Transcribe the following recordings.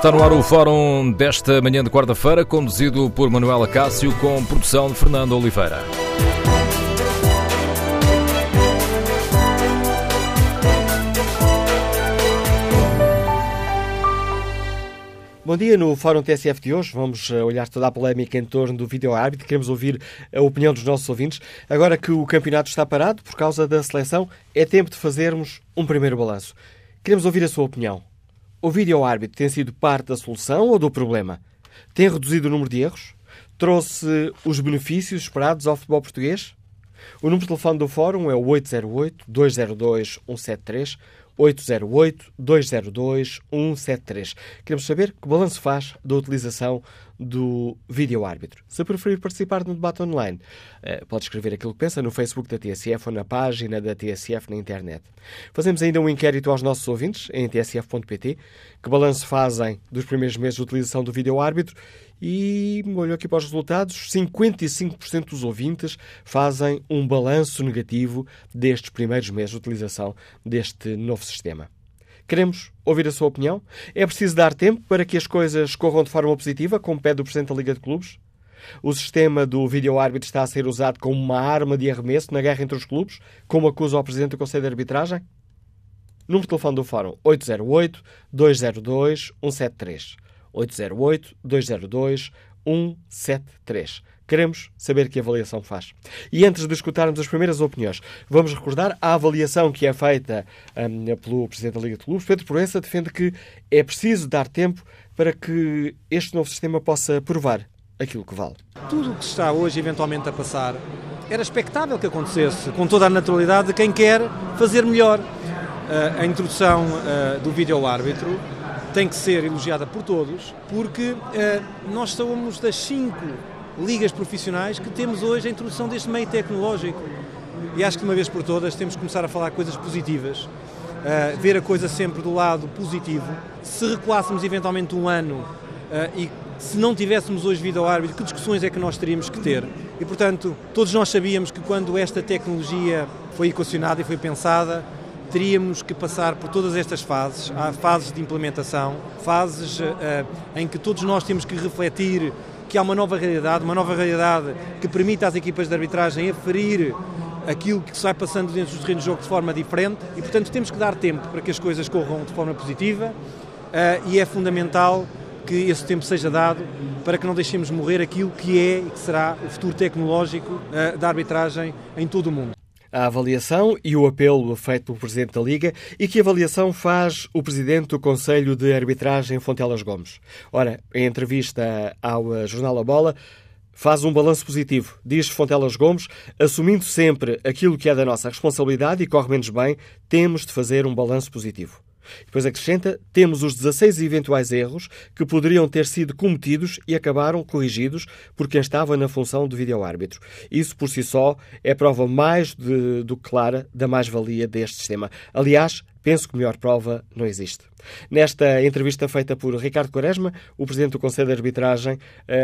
Está no ar o fórum desta manhã de quarta-feira, conduzido por Manuela Cássio, com produção de Fernando Oliveira. Bom dia, no Fórum TSF de hoje vamos eh, olhar toda a polémica em torno do vídeo árbitro. Queremos ouvir a opinião dos nossos ouvintes. Agora que o campeonato está parado por causa da seleção, é tempo de fazermos um primeiro balanço. Queremos ouvir a sua opinião. O vídeo árbitro tem sido parte da solução ou do problema? Tem reduzido o número de erros? Trouxe os benefícios esperados ao futebol português? O número de telefone do Fórum é o 808-202-173, 808-202-173. Queremos saber que balanço faz da utilização do vídeo árbitro. Se preferir participar no debate online, eh, pode escrever aquilo que pensa no Facebook da TSF ou na página da TSF na internet. Fazemos ainda um inquérito aos nossos ouvintes em tsf.pt. Que balanço fazem dos primeiros meses de utilização do vídeo árbitro? E olho aqui para os resultados: 55% dos ouvintes fazem um balanço negativo destes primeiros meses de utilização deste novo sistema. Queremos ouvir a sua opinião? É preciso dar tempo para que as coisas corram de forma positiva, como pede o Presidente da Liga de Clubes? O sistema do vídeo-árbitro está a ser usado como uma arma de arremesso na guerra entre os clubes, como acusa o Presidente do Conselho de Arbitragem? Número de telefone do Fórum 808-202-173. 808-202-173. Queremos saber que avaliação faz. E antes de escutarmos as primeiras opiniões, vamos recordar a avaliação que é feita um, pelo Presidente da Liga de Clubes. Pedro Proença defende que é preciso dar tempo para que este novo sistema possa provar aquilo que vale. Tudo o que está hoje eventualmente a passar era expectável que acontecesse, com toda a naturalidade de quem quer fazer melhor. Uh, a introdução uh, do vídeo-árbitro tem que ser elogiada por todos, porque uh, nós somos das cinco ligas profissionais que temos hoje a introdução deste meio tecnológico. E acho que de uma vez por todas temos que começar a falar coisas positivas, uh, ver a coisa sempre do lado positivo. Se recuássemos eventualmente um ano uh, e se não tivéssemos hoje vida ao árbitro, que discussões é que nós teríamos que ter? E portanto, todos nós sabíamos que quando esta tecnologia foi equacionada e foi pensada, teríamos que passar por todas estas fases. Há fases de implementação, fases uh, em que todos nós temos que refletir que há uma nova realidade, uma nova realidade que permite às equipas de arbitragem aferir aquilo que se vai passando dentro dos terrenos de jogo de forma diferente e, portanto, temos que dar tempo para que as coisas corram de forma positiva uh, e é fundamental que esse tempo seja dado para que não deixemos morrer aquilo que é e que será o futuro tecnológico uh, da arbitragem em todo o mundo a avaliação e o apelo feito pelo Presidente da Liga e que avaliação faz o Presidente do Conselho de Arbitragem, Fontelas Gomes. Ora, em entrevista ao Jornal A Bola, faz um balanço positivo, diz Fontelas Gomes, assumindo sempre aquilo que é da nossa responsabilidade e corre menos bem, temos de fazer um balanço positivo. Depois acrescenta: temos os 16 eventuais erros que poderiam ter sido cometidos e acabaram corrigidos por quem estava na função de vídeo-árbitro. Isso por si só é prova mais de, do que clara da mais-valia deste sistema. Aliás, Penso que melhor prova não existe. Nesta entrevista feita por Ricardo Quaresma, o presidente do Conselho de Arbitragem uh,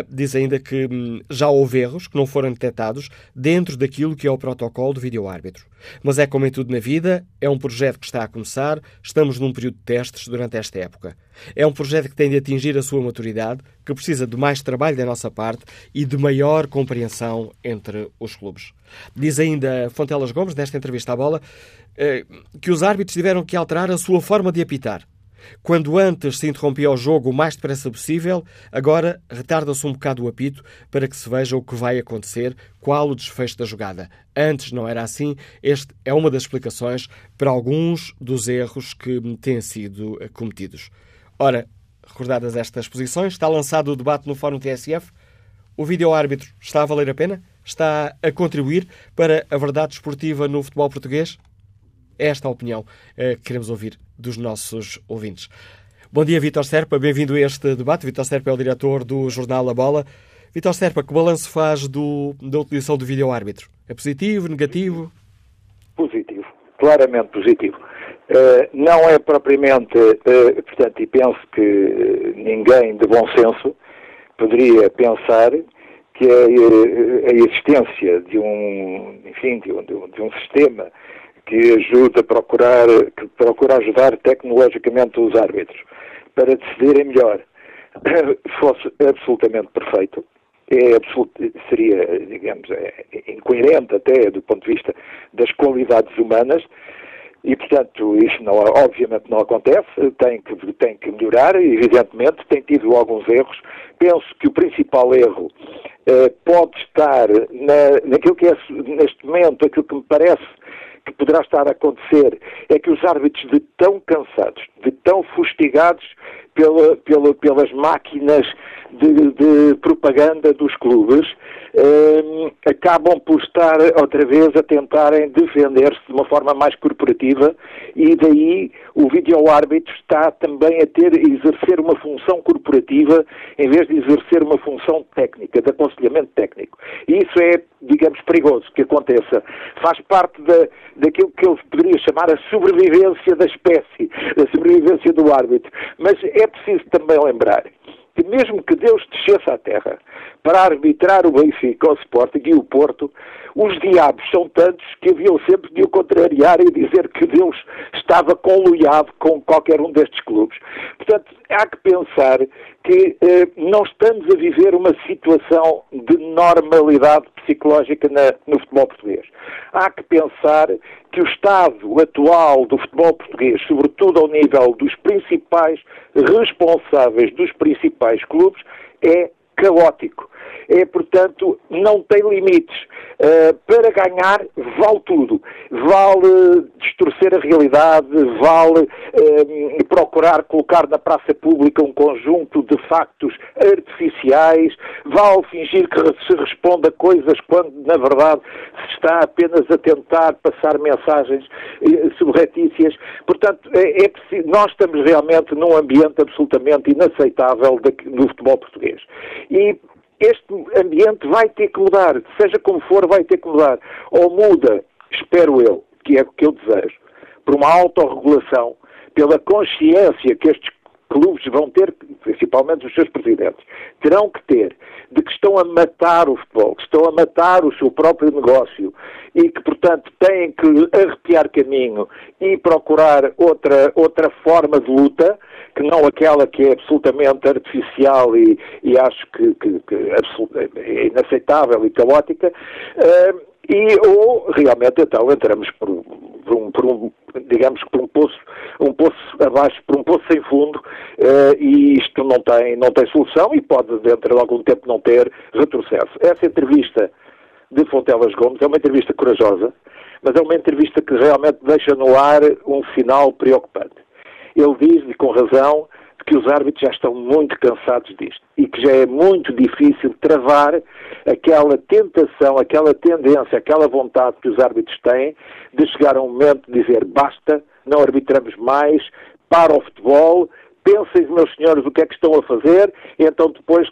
diz ainda que hum, já houve erros que não foram detectados dentro daquilo que é o protocolo do vídeo-árbitro. Mas é como em tudo na vida, é um projeto que está a começar, estamos num período de testes durante esta época. É um projeto que tem de atingir a sua maturidade, que precisa de mais trabalho da nossa parte e de maior compreensão entre os clubes. Diz ainda Fontelas Gomes, nesta entrevista à bola, eh, que os árbitros tiveram que alterar a sua forma de apitar. Quando antes se interrompia o jogo o mais depressa possível, agora retarda-se um bocado o apito para que se veja o que vai acontecer, qual o desfecho da jogada. Antes não era assim. Este é uma das explicações para alguns dos erros que têm sido eh, cometidos. Ora, recordadas estas posições, está lançado o debate no Fórum TSF. O vídeo-árbitro está a valer a pena? Está a contribuir para a verdade esportiva no futebol português? É esta a opinião eh, que queremos ouvir dos nossos ouvintes. Bom dia, Vitor Serpa. Bem-vindo a este debate. Vitor Serpa é o diretor do jornal A Bola. Vitor Serpa, que balanço faz do, da utilização do vídeo-árbitro? É positivo, negativo? Positivo, claramente positivo. Uh, não é propriamente, uh, portanto, e penso que ninguém de bom senso poderia pensar que a, a existência de um, enfim, de um, de um sistema que ajuda a procurar, que procura ajudar tecnologicamente os árbitros, para decidirem melhor fosse absolutamente perfeito. É seria, digamos, é incoerente até do ponto de vista das qualidades humanas e, portanto, isso não, obviamente não acontece, tem que, tem que melhorar, evidentemente, tem tido alguns erros. Penso que o principal erro eh, pode estar na, naquilo que é, neste momento, aquilo que me parece que poderá estar a acontecer é que os árbitros de tão cansados, de tão fustigados pela, pela, pelas máquinas de, de, propaganda dos clubes, eh, acabam por estar outra vez a tentarem defender-se de uma forma mais corporativa e daí o vídeo-árbitro está também a ter, a exercer uma função corporativa em vez de exercer uma função técnica, de aconselhamento técnico. E isso é, digamos, perigoso que aconteça. Faz parte da, daquilo que eu poderia chamar a sobrevivência da espécie, a sobrevivência do árbitro. Mas é preciso também lembrar que mesmo que Deus descesse à terra para arbitrar o Benfica, o Sporting e o Porto, os diabos são tantos que haviam sempre de o contrariar e dizer que Deus estava conluiado com qualquer um destes clubes. Portanto, há que pensar que eh, não estamos a viver uma situação de normalidade psicológica na, no futebol português. Há que pensar que o estado atual do futebol português, sobretudo ao nível dos principais responsáveis dos principais clubes, é caótico. É, portanto, não tem limites. Uh, para ganhar, vale tudo. Vale distorcer a realidade, vale uh, procurar colocar na praça pública um conjunto de factos artificiais, vale fingir que se responde a coisas quando, na verdade, se está apenas a tentar passar mensagens uh, subretícias. Portanto, é, é nós estamos realmente num ambiente absolutamente inaceitável do futebol português. E este ambiente vai ter que mudar, seja como for, vai ter que mudar. Ou muda, espero eu, que é o que eu desejo, por uma autorregulação, pela consciência que estes clubes vão ter, principalmente os seus presidentes, terão que ter, de que estão a matar o futebol, que estão a matar o seu próprio negócio e que, portanto, têm que arrepiar caminho e procurar outra, outra forma de luta, que não aquela que é absolutamente artificial e, e acho que, que, que é inaceitável e caótica, uh, e ou realmente então entramos por, por, um, por um, digamos por um poço, um poço abaixo, por um poço sem fundo, uh, e isto não tem, não tem solução e pode dentro de algum tempo não ter retrocesso. Essa entrevista de Fontelas Gomes é uma entrevista corajosa, mas é uma entrevista que realmente deixa no ar um sinal preocupante. Ele diz, e com razão, que os árbitros já estão muito cansados disto e que já é muito difícil travar aquela tentação, aquela tendência, aquela vontade que os árbitros têm de chegar a um momento de dizer basta, não arbitramos mais, para o futebol, pensem, meus senhores, o que é que estão a fazer, e então depois,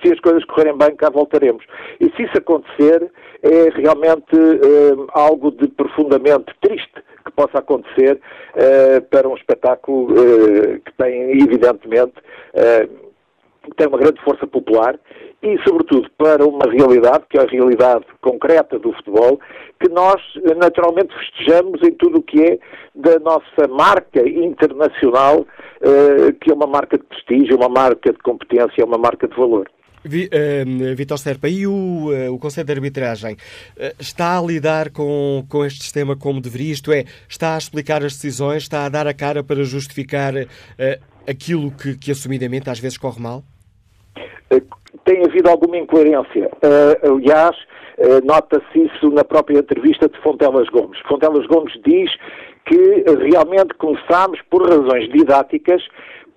se as coisas correrem bem, cá voltaremos. E se isso acontecer, é realmente eh, algo de profundamente triste que possa acontecer uh, para um espetáculo uh, que tem, evidentemente, tem uma grande força popular e, sobretudo, para uma realidade, que é a realidade concreta do futebol, que nós naturalmente festejamos em tudo o que é da nossa marca internacional, que é uma marca de prestígio, uma marca de competência, uma marca de valor. Vi, Vitor Serpa, e o, o Conselho de Arbitragem está a lidar com, com este sistema como deveria? Isto é, está a explicar as decisões, está a dar a cara para justificar aquilo que, que assumidamente às vezes corre mal? Tem havido alguma incoerência. aliás, nota-se isso na própria entrevista de Fontelas Gomes. Fontelas Gomes diz que realmente começámos por razões didáticas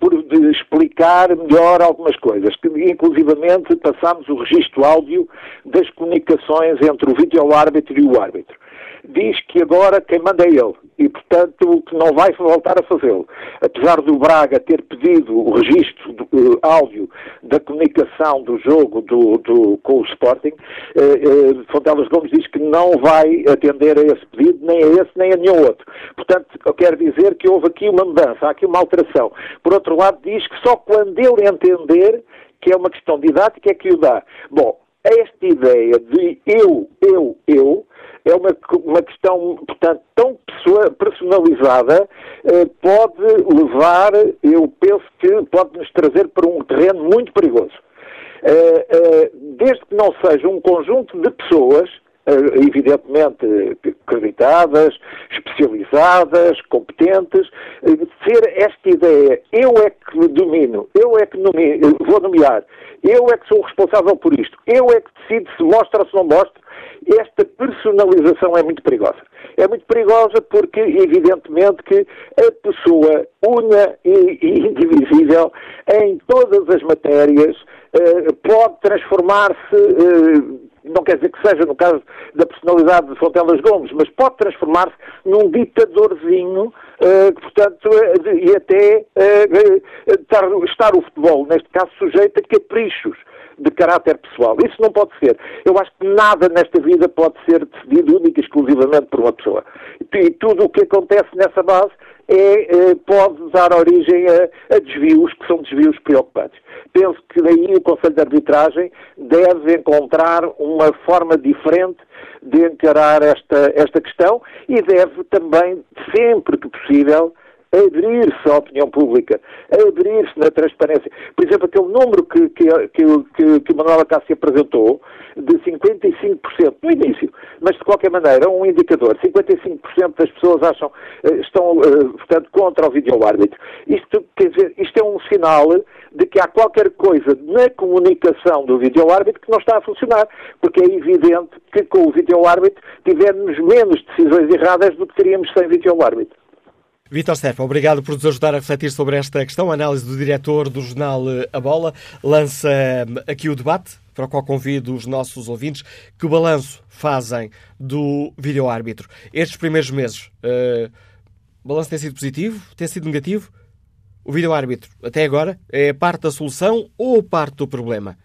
por explicar melhor algumas coisas, que inclusivamente passámos o registro áudio das comunicações entre o vídeo-árbitro e o árbitro diz que agora quem manda é ele e, portanto, que não vai voltar a fazê-lo. Apesar do Braga ter pedido o registro do uh, áudio da comunicação do jogo do, do com o Sporting, uh, uh, Fontelas Gomes diz que não vai atender a esse pedido, nem a esse, nem a nenhum outro. Portanto, eu quero dizer que houve aqui uma mudança, há aqui uma alteração. Por outro lado, diz que só quando ele entender que é uma questão didática é que o dá. Bom, esta ideia de eu, é uma, uma questão, portanto, tão personalizada, eh, pode levar, eu penso que pode nos trazer para um terreno muito perigoso. Eh, eh, desde que não seja um conjunto de pessoas evidentemente acreditadas, especializadas, competentes, ser esta ideia, eu é que domino, eu é que vou nomear, eu é que sou responsável por isto, eu é que decido se mostra ou se não mostra, esta personalização é muito perigosa. É muito perigosa porque, evidentemente, que a pessoa una e indivisível em todas as matérias eh, pode transformar-se não quer dizer que seja no caso da personalidade de Fontelas Gomes, mas pode transformar-se num ditadorzinho, uh, portanto, uh, e até uh, estar, estar o futebol, neste caso, sujeito a caprichos de caráter pessoal. Isso não pode ser. Eu acho que nada nesta vida pode ser decidido única e exclusivamente por uma pessoa. E tudo o que acontece nessa base é, pode dar origem a, a desvios que são desvios preocupantes. Penso que daí o Conselho de Arbitragem deve encontrar uma forma diferente de encarar esta, esta questão e deve também, sempre que possível, abrir-se à opinião pública, abrir-se na transparência. Por exemplo, aquele número que, que, que, que, Manuela Cássio apresentou, de 55% no início, mas de qualquer maneira, um indicador, 55% das pessoas acham, eh, estão, eh, portanto, contra o vídeo-árbitro. Isto, quer dizer, isto é um sinal de que há qualquer coisa na comunicação do vídeo-árbitro que não está a funcionar, porque é evidente que com o vídeo-árbitro tivemos menos decisões erradas do que teríamos sem vídeo-árbitro. Vitor Serpa, obrigado por nos ajudar a refletir sobre esta questão. A análise do diretor do jornal eh, A Bola lança hum, aqui o debate, para o qual convido os nossos ouvintes. Que balanço fazem do vídeo-árbitro? Estes primeiros meses, uh, o balanço tem sido positivo? Tem sido negativo? O vídeo-árbitro, até agora, é parte da solução ou parte do problema?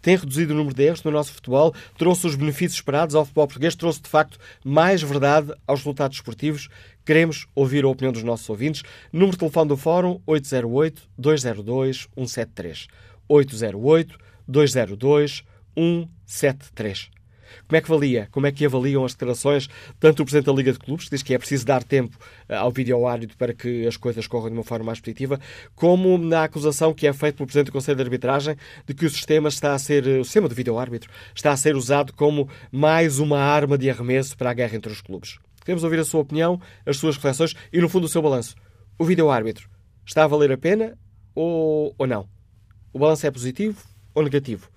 tem reduzido o número de erros no nosso futebol, trouxe os benefícios esperados ao futebol português, trouxe de facto mais verdade aos resultados esportivos. Queremos ouvir a opinião dos nossos ouvintes. Número de telefone do Fórum 808-202-173. 808-202-173. Como é que avalia? Como é que avaliam as declarações tanto do Presidente da Liga de Clubes, que diz que é preciso dar tempo eh, ao vídeo árbitro para que as coisas corram de uma forma mais positiva, como na acusação que é feita pelo Presidente do Conselho de Arbitragem de que o sistema está a ser, o sistema do vídeo árbitro está a ser usado como mais uma arma de arremesso para a guerra entre os clubes. Queremos ouvir a sua opinião, as suas reflexões e, no fundo, o seu balanço. O vídeo árbitro está a valer a pena ou, ou não? O balanço é positivo ou negativo?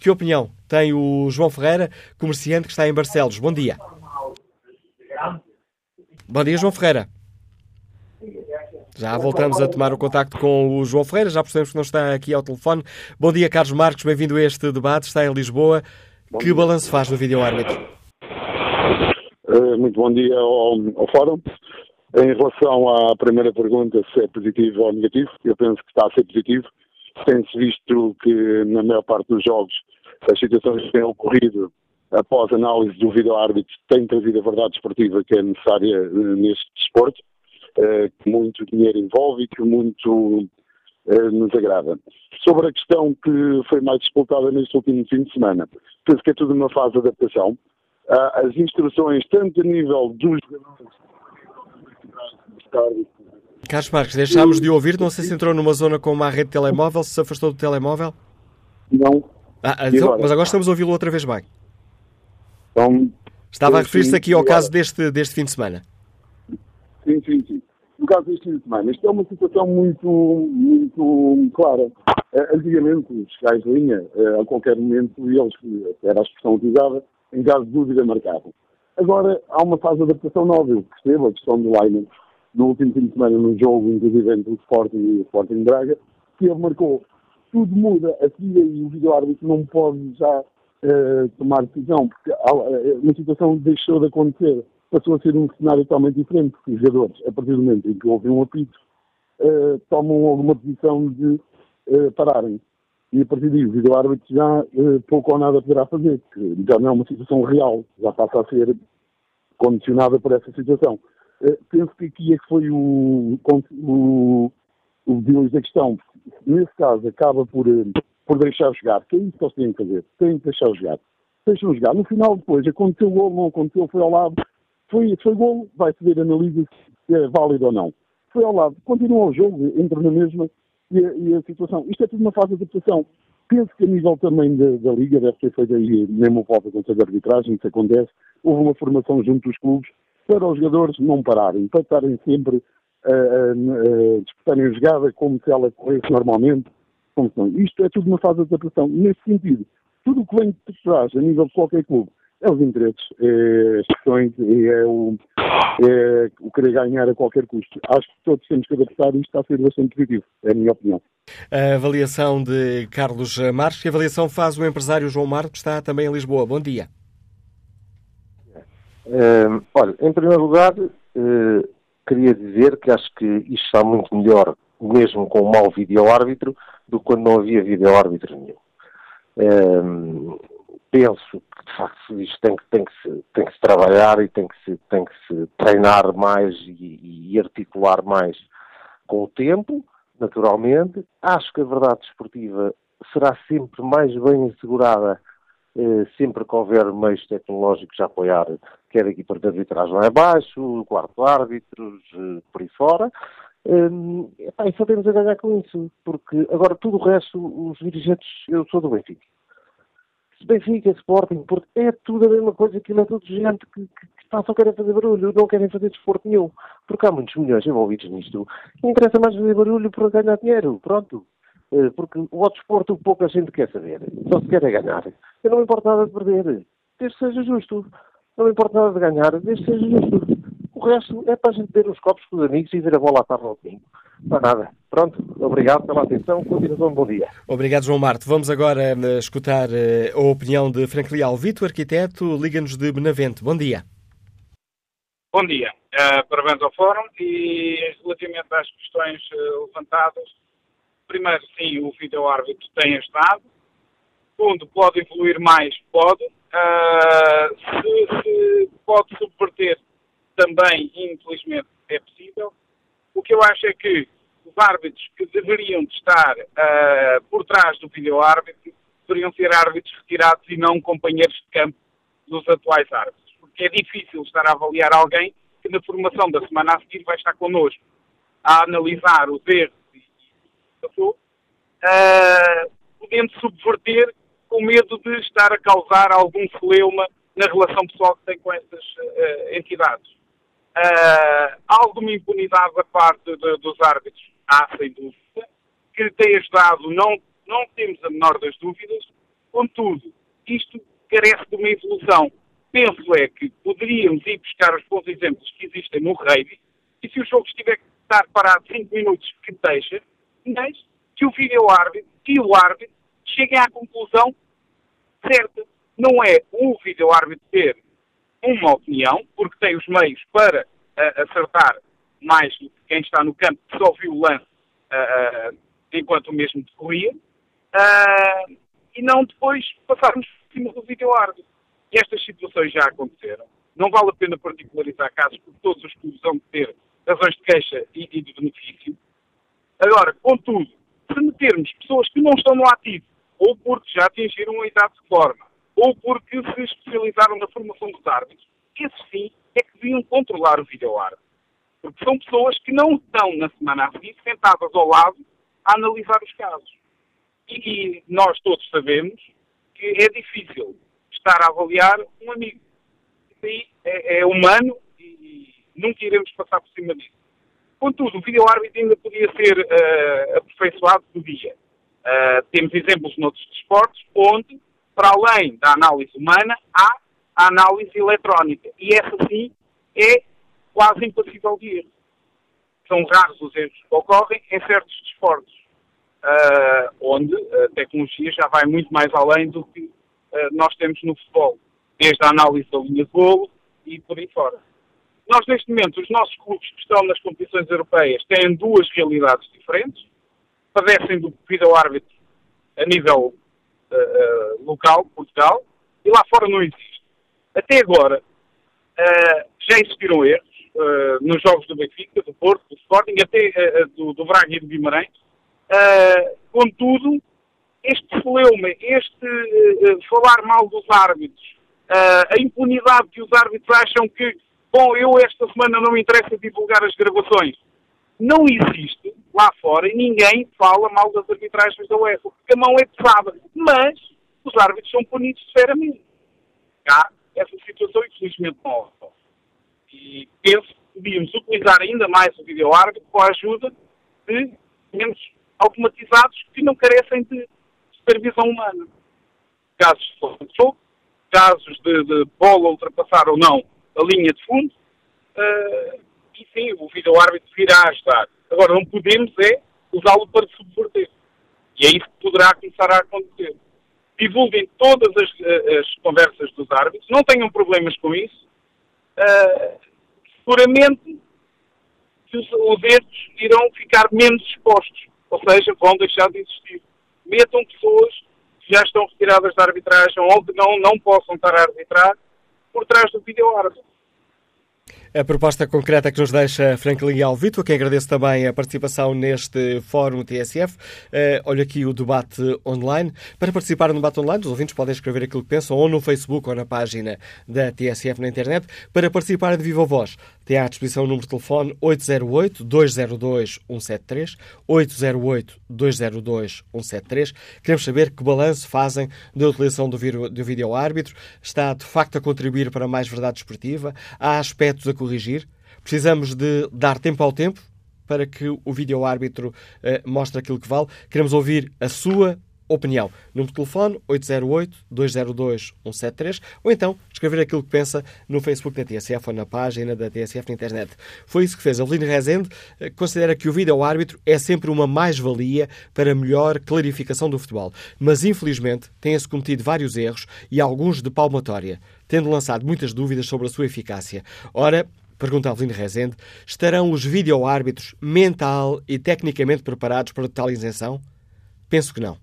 Que opinião tem o João Ferreira, comerciante que está em Barcelos? Bom dia. Bom dia, João Ferreira. Já voltamos a tomar o contacto com o João Ferreira, já percebemos que não está aqui ao telefone. Bom dia, Carlos Marcos, bem-vindo a este debate, está em Lisboa. Bom que balanço faz do vídeo árbitro? Muito bom dia ao, ao Fórum. Em relação à primeira pergunta, se é positivo ou negativo, eu penso que está a ser positivo tem-se visto que, na maior parte dos jogos, as situações que têm ocorrido após análise do vídeo-árbitro têm trazido a verdade esportiva que é necessária eh, neste desporto, eh, que muito dinheiro envolve e que muito eh, nos agrada. Sobre a questão que foi mais disputada neste último fim de semana, penso que é tudo uma fase de adaptação. Ah, as instruções, tanto a nível dos jogadores, Carlos Marques, deixámos de ouvir. Não sei se entrou numa zona com uma rede de telemóvel, se se afastou do telemóvel. Não. Ah, então, agora? Mas agora estamos a ouvi-lo outra vez bem. Então, Estava a referir-se aqui ao caso deste, deste fim de semana. Sim, sim, sim. No caso deste fim de semana, isto é uma situação muito, muito clara. Eh, antigamente, os fiscais de linha, eh, a qualquer momento, eles, era a expressão utilizada, em caso de dúvida, marcavam. Agora, há uma fase de adaptação nova. Eu percebo a questão do line no último fim de semana, num jogo, inclusive entre o Sporting e o Sporting Braga, que ele marcou. Tudo muda, a FIA e o vídeo-árbitro não podem já uh, tomar decisão, porque uh, uma situação deixou de acontecer, passou a ser um cenário totalmente diferente, porque os jogadores, a partir do momento em que houve um apito, uh, tomam alguma posição de pararem. E a partir daí o vídeo-árbitro já pouco ou nada poderá fazer, porque já não é uma situação real, já passa a ser condicionada por essa situação. Eh, penso que aqui é que foi o, o, o da questão. Nesse caso, acaba por uh, por deixar jogar, que é isso que eles têm que fazer, têm que deixar jogar. Deixam jogar. No final, depois, aconteceu gol, não aconteceu, foi ao lado, foi, foi gol, vai-se ver, analisa se é válido ou não. Foi ao lado, continua o jogo, entra na mesma, e a, e a situação. Isto é tudo uma fase de adaptação. Penso que a nível também da, da Liga, deve ter feito aí mesmo volta com de arbitragem, isso acontece, houve uma formação junto dos clubes para os jogadores não pararem, para estarem sempre a, a, a disputarem a jogada como se ela corresse normalmente. Isto é tudo uma fase de adaptação. Nesse sentido, tudo o que vem de trás, a nível de qualquer clube, é os interesses, é as questões, é o, é o querer ganhar a qualquer custo. Acho que todos temos que adaptar e isto está a ser bastante positivo, é a minha opinião. A avaliação de Carlos Marques, que avaliação faz o empresário João Marcos, que está também em Lisboa. Bom dia. Uh, olha, em primeiro lugar, uh, queria dizer que acho que isto está muito melhor, mesmo com o mau vídeo-árbitro, do que quando não havia vídeo-árbitro nenhum. Uh, penso que, de facto, isto tem que, tem que, se, tem que se trabalhar e tem que se, tem que se treinar mais e, e articular mais com o tempo, naturalmente. Acho que a verdade desportiva será sempre mais bem assegurada eh, sempre que houver meios tecnológicos a apoiar, quer a equipa de arbitragem lá abaixo, quarto árbitros, eh, por aí fora, eh, e só temos a ganhar com isso, porque agora tudo o resto, os dirigentes, eu sou do Benfica. Benfica, Sporting, porque é tudo a mesma coisa, aquilo é tudo gente que, que, que só querem fazer barulho, não querem fazer desporto nenhum, porque há muitos milhões envolvidos nisto. E interessa mais fazer barulho para ganhar dinheiro, pronto. Eh, porque o desporto pouca gente quer saber, só se quer é ganhar. Eu não me importa nada de perder, desde que seja justo. Não me importa nada de ganhar, desde que seja justo. O resto é para a gente ter uns copos com os amigos e ver a bola à tarde ao domingo. Não nada. Pronto, obrigado pela atenção. Continuação, bom dia. Obrigado, João Marte. Vamos agora uh, escutar uh, a opinião de Frank Leal. Vitor, arquiteto, liga-nos de Benavente. Bom dia. Bom dia. Uh, parabéns ao Fórum e relativamente às questões levantadas, primeiro, sim, o vídeo-árbitro tem ajudado. Segundo, pode evoluir mais? Pode. se, se pode subverter também, infelizmente, é possível. O que eu acho é que os árbitros que deveriam de estar uh, por trás do vídeo-árbitro deveriam ser árbitros retirados e não companheiros de campo dos atuais árbitros. Porque é difícil estar a avaliar alguém que na formação da semana a seguir vai estar connosco a analisar os erros e passou, uh, podendo subverter com medo de estar a causar algum celeuma na relação pessoal que tem com essas uh, entidades. Uh, alguma impunidade da parte de, dos árbitros há, sem dúvida, que tem ajudado, não, não temos a menor das dúvidas, contudo, isto carece de uma evolução. Penso é que poderíamos ir buscar os bons exemplos que existem no rugby, e se o jogo estiver estar parado 5 minutos, que deixa, mas que o vídeo-árbitro e o árbitro cheguem à conclusão certa. Não é o vídeo-árbitro ter uma opinião, porque tem os meios para uh, acertar mais do que quem está no campo, que só viu o lance uh, enquanto o mesmo decorria, e não depois passarmos por cima do vídeo-árbitro. E estas situações já aconteceram. Não vale a pena particularizar casos, porque todos os clubes vão ter razões de queixa e, e de benefício. Agora, contudo, se metermos pessoas que não estão no ativo, ou porque já atingiram a idade de forma, ou porque se especializaram na formação dos árbitros, esses sim é que deviam controlar o vídeo-árbitro. Porque são pessoas que não estão na semana a seguir sentadas ao lado a analisar os casos. E, e nós todos sabemos que é difícil estar a avaliar um amigo. Isso aí é, é humano e, e, nunca iremos passar por cima disso. Contudo, o vídeo-árbitro ainda podia ser uh, aperfeiçoado do dia. Uh, temos exemplos noutros desportos onde para além da análise humana, há a análise eletrónica. E essa sim é quase impassível de erro. São raros os erros que ocorrem em certos desportos, uh, onde a tecnologia já vai muito mais além do que uh, nós temos no futebol, desde a análise da linha de golo e por aí fora. Nós, neste momento, os nossos clubes que estão nas competições europeias têm duas realidades diferentes. Padecem do vídeo-árbitro a nível uh, local, Portugal, e lá fora não existe. Até agora, uh, já existiram erros nos jogos do Benfica, do Porto, do Sporting, até do, do Braga e do Guimarães. contudo, este celeuma, este uh, falar mal dos árbitros, uh, a impunidade que os árbitros acham que, bom, eu esta semana não me interessa divulgar as gravações, não existe lá fora e ninguém fala mal das arbitragens da UEFA, porque a mão é pesada. Mas os árbitros são punidos severamente. Cá, essa situação, infelizmente, não E penso que podíamos utilizar ainda mais o vídeo-árbitro com a ajuda de menos automatizados que não carecem de supervisão humana. Casos de jogo, casos de, de, bola ultrapassar ou não a linha de fundo, uh, e sim, o vídeo-árbitro virá ajudar. Agora, não podemos é usá-lo para subverter. E é isso que poderá começar a acontecer. Divulguem todas as, as conversas dos árbitros, não tenham problemas com isso. Uh, seguramente que os, os erros irão ficar menos expostos, ou seja, vão deixar de existir. Metam pessoas que já estão retiradas da arbitragem ou que não, não possam estar a arbitrar por trás do vídeo-árbitro. A proposta concreta que nos deixa Franklin Alvito, a quem agradeço também a participação neste Fórum TSF. Uh, eh, olha aqui o debate online. Para participar no debate online, os ouvintes podem escrever aquilo que pensam ou no Facebook ou na página da TSF na internet. Para participar de viva voz, tem à disposição o número de telefone 808-202-173, 808-202-173. Queremos saber que balanço fazem da utilização do, vídeo árbitro. Está de facto a contribuir para mais verdade esportiva? Há aspectos a corrigir? Precisamos de dar tempo ao tempo para que o vídeo árbitro uh, mostre aquilo que vale. Queremos ouvir a sua opinião. Número de telefone 808-202-173 ou então escrever aquilo que pensa no Facebook da TSF ou na página da TSF na internet. Foi isso que fez. Avelino Rezende eh, considera que o vídeo-árbitro é sempre uma mais-valia para melhor clarificação do futebol, mas infelizmente tem-se cometido vários erros e alguns de palmatória, tendo lançado muitas dúvidas sobre a sua eficácia. Ora, Pergunta Avelino Rezende, estarão os vídeo-árbitros mental e tecnicamente preparados para tal isenção? Penso que não.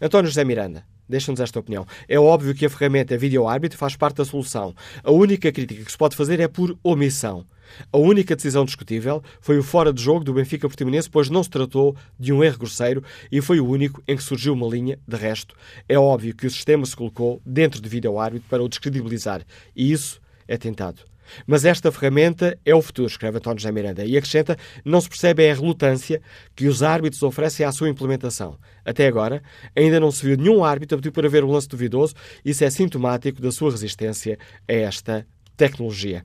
António José Miranda, deixa-nos esta opinião. É óbvio que a ferramenta vídeo-árbitro faz parte da solução. A única crítica que se pode fazer é por omissão. A única decisão discutível foi o fora de jogo do Benfica Portimonense, pois não se tratou de um erro grosseiro e foi o único em que surgiu uma linha. De resto, é óbvio que o sistema se colocou dentro de vídeo-árbitro para o descredibilizar. E isso é tentado. Mas esta ferramenta é o futuro, escreve António José Miranda, e acrescenta não se percebe a relutância que os árbitros oferecem à sua implementação. Até agora, ainda não se viu nenhum árbitro pedir para ver o lance duvidoso, isso é sintomático da sua resistência a esta tecnologia.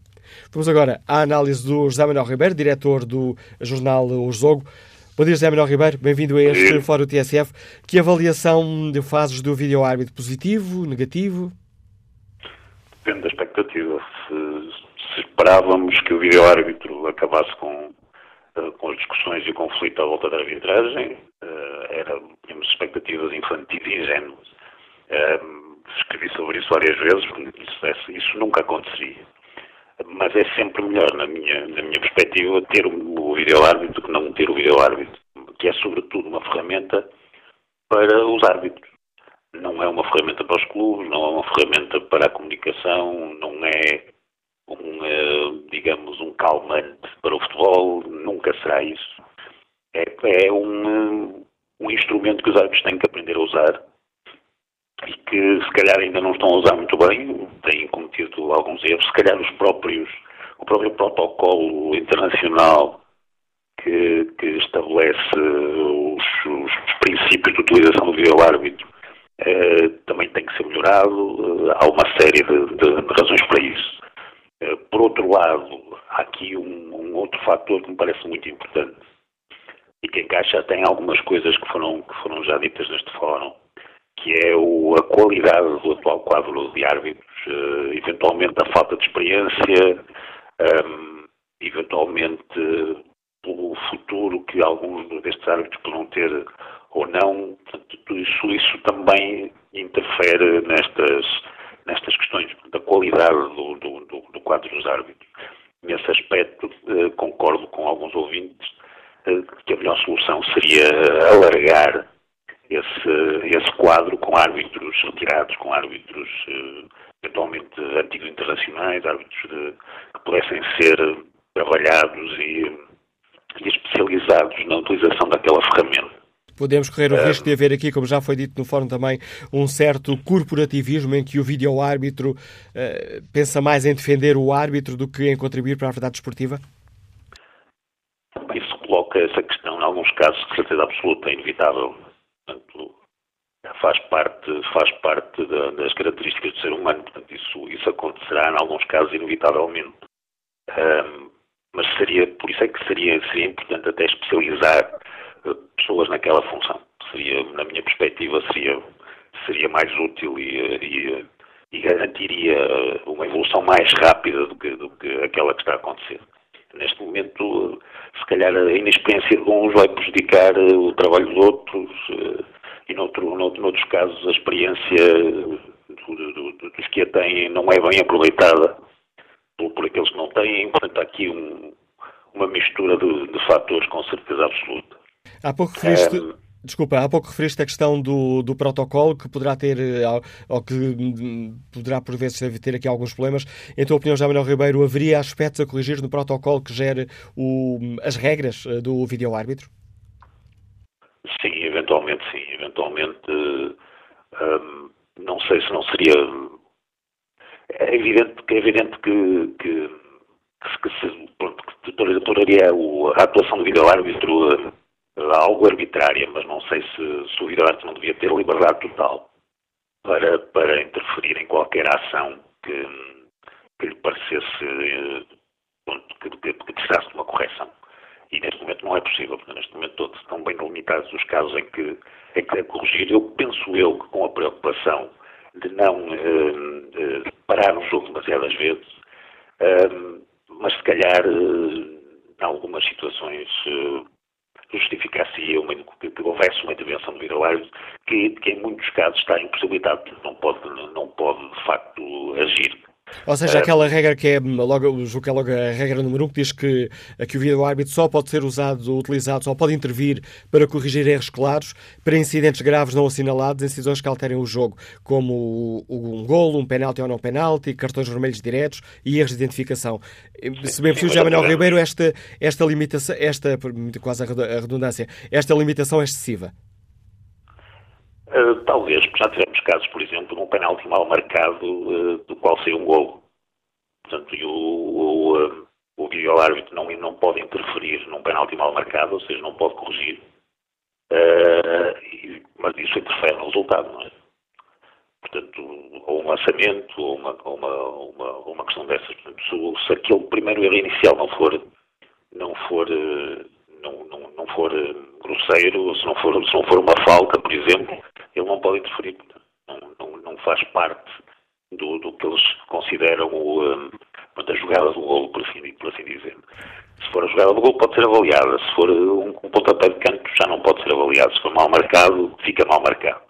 Vamos agora à análise do José Manuel Ribeiro, diretor do jornal O Jogo. Bom dia, José Manuel Ribeiro, bem-vindo a este Fórum TSF. Que avaliação de fases do vídeo árbitro positivo, negativo? Depende da expectativa. Se se esperávamos que o vídeo-árbitro acabasse com, uh, com as discussões e o conflito à volta da arbitragem, uh, era, tínhamos expectativas infantis e ingênuas. Uh, escrevi sobre isso várias vezes, isso, é, isso nunca aconteceria. Mas é sempre melhor, na minha, na minha perspectiva, ter o vídeo-árbitro do que não ter o vídeo-árbitro, que é, sobretudo, uma ferramenta para os árbitros. Não é uma ferramenta para os clubes, não é uma ferramenta para a comunicação, não é um, eh, digamos, um calmante para o futebol, nunca será isso. É, é um, um instrumento que os árbitros têm que aprender a usar e que se calhar ainda não estão a usar muito bem, têm cometido alguns erros, se calhar os próprios, o próprio protocolo internacional que, que estabelece os, os, princípios de utilização do vídeo-árbitro eh, também tem que ser melhorado, há uma série de, de, de razões para isso. Eh, por outro lado, há aqui um, um, outro fator que me parece muito importante e que encaixa até em algumas coisas que foram, que foram já ditas neste fórum, que é o, a qualidade do atual quadro de árbitros, uh, eventualmente a falta de experiência, um, ehm, eventualmente o futuro que alguns destes árbitros poderão ter ou não, portanto, tudo isso, isso também interfere nestas nestas questões da qualidade do, do, do, do quadro dos árbitros. Nesse aspecto, eh, concordo com alguns ouvintes eh, que a melhor solução seria alargar esse, esse quadro com árbitros retirados, com árbitros eh, eventualmente antigos internacionais, árbitros de, que pudessem ser trabalhados e, e especializados na utilização daquela ferramenta. Podemos correr o um, risco de haver aqui, como já foi dito no fórum também, um certo corporativismo em que o vídeo-árbitro uh, pensa mais em defender o árbitro do que em contribuir para a verdade esportiva? Isso coloca essa questão, em alguns casos, de certeza absoluta, é inevitável. Portanto, faz parte, faz parte da, das características do ser humano, portanto, isso, isso acontecerá, em alguns casos, inevitavelmente. Um, mas seria, por isso é que seria, seria importante até especializar pessoas naquela função. Seria, na minha perspectiva, seria, seria mais útil e, e, e garantiria uma evolução mais rápida do que, do que aquela que está a acontecer. Neste momento, se calhar a inexperiência de uns vai prejudicar o trabalho de outros e, noutro, noutro, noutros casos, a experiência do, do, dos que a têm não é bem aproveitada por, por aqueles que não têm. Portanto, há aqui um, uma mistura de, de fatores com certeza absoluta. Há pouco referiste, um, desculpa, há pouco referiste a questão do, do protocolo que poderá ter, eh, ou que hum, poderá por vezes ter aqui alguns problemas. Em tua opinião, Jamanel Ribeiro, haveria aspectos a corrigir no protocolo que gere o, as regras eh, do vídeo-árbitro? Sim, eventualmente sim. Eventualmente, hum, não sei se não seria... É evidente, é evidente que, que, que, que se, pronto, que toraria a atuação do vídeo-árbitro algo arbitrária, mas não sei se, se o Vidarte não devia ter liberdade total para, para interferir em qualquer ação que, que lhe parecesse que, que, que precisasse de uma correção. E neste momento não é possível, porque neste momento todos estão bem delimitados os casos em que, em que deve corrigir. Eu penso eu que com a preocupação de não eh, eh, parar o jogo demasiadas vezes, eh, mas se calhar em algumas situações justificar-se uma, que, houvesse uma intervenção do vídeo que, que em muitos casos está impossibilitado, não pode, não pode de facto agir. Ou seja, aquela regra que é logo, julgo que é logo a regra número um, que diz que, que o vídeo-árbitro só pode ser usado, utilizado, só pode intervir para corrigir erros claros, para incidentes graves não assinalados, decisões que alterem o jogo, como um golo, um penalti ou não penalti, cartões vermelhos diretos e erros de identificação. Se bem possível, já Manuel Ribeiro, esta, esta limitação, esta, quase a redundância, esta limitação é excessiva. Uh, talvez, já tivemos casos, por exemplo, de um penalti mal marcado uh, do qual saiu um gol. Portanto, o, o, uh, o vídeo-árbitro não, não pode interferir num penalti mal marcado, ou seja, não pode corrigir. E, mas isso interfere no resultado, não é? Portanto, ou um lançamento, ou uma, ou uma, uma, uma questão dessas. Portanto, se, se aquele primeiro erro inicial não for, não for, não, não, não for grosseiro, se não for, se não for uma falta, por exemplo, ele não pode interferir, não, não, não faz parte do, do, que eles consideram o, um, a jogada do golo, por assim, por assim dizer. Se for a jogada do golo, pode ser avaliada. Se for um, um pontapé de canto, já não pode ser avaliado. Se for mal marcado, fica mal marcado.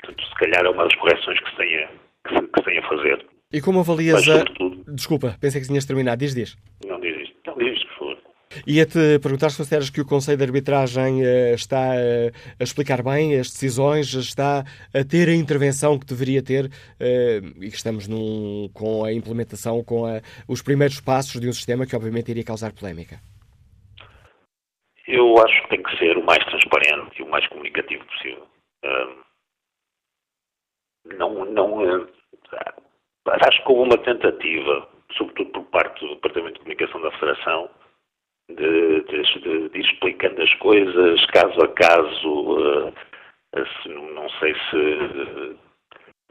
Portanto, se calhar é uma das correções que se tem a, que se, que se tem a fazer. E como avalias Mas, a... Desculpa, pensei que tinhas terminado. Diz, diz. Não, diz isto. Não, diz isto, por favor. Ia-te perguntar se consideras que o Conselho de Arbitragem uh, está uh, a explicar bem as decisões, está a ter a intervenção que deveria ter uh, e que estamos num, com a implementação, com a, os primeiros passos de um sistema que obviamente iria causar polémica. Eu acho que tem que ser o mais transparente e o mais comunicativo possível. não, não, acho que houve uma tentativa, sobretudo por parte do Departamento de Comunicação da Federação, de, de, de, explicando as coisas caso a caso, uh, não sei se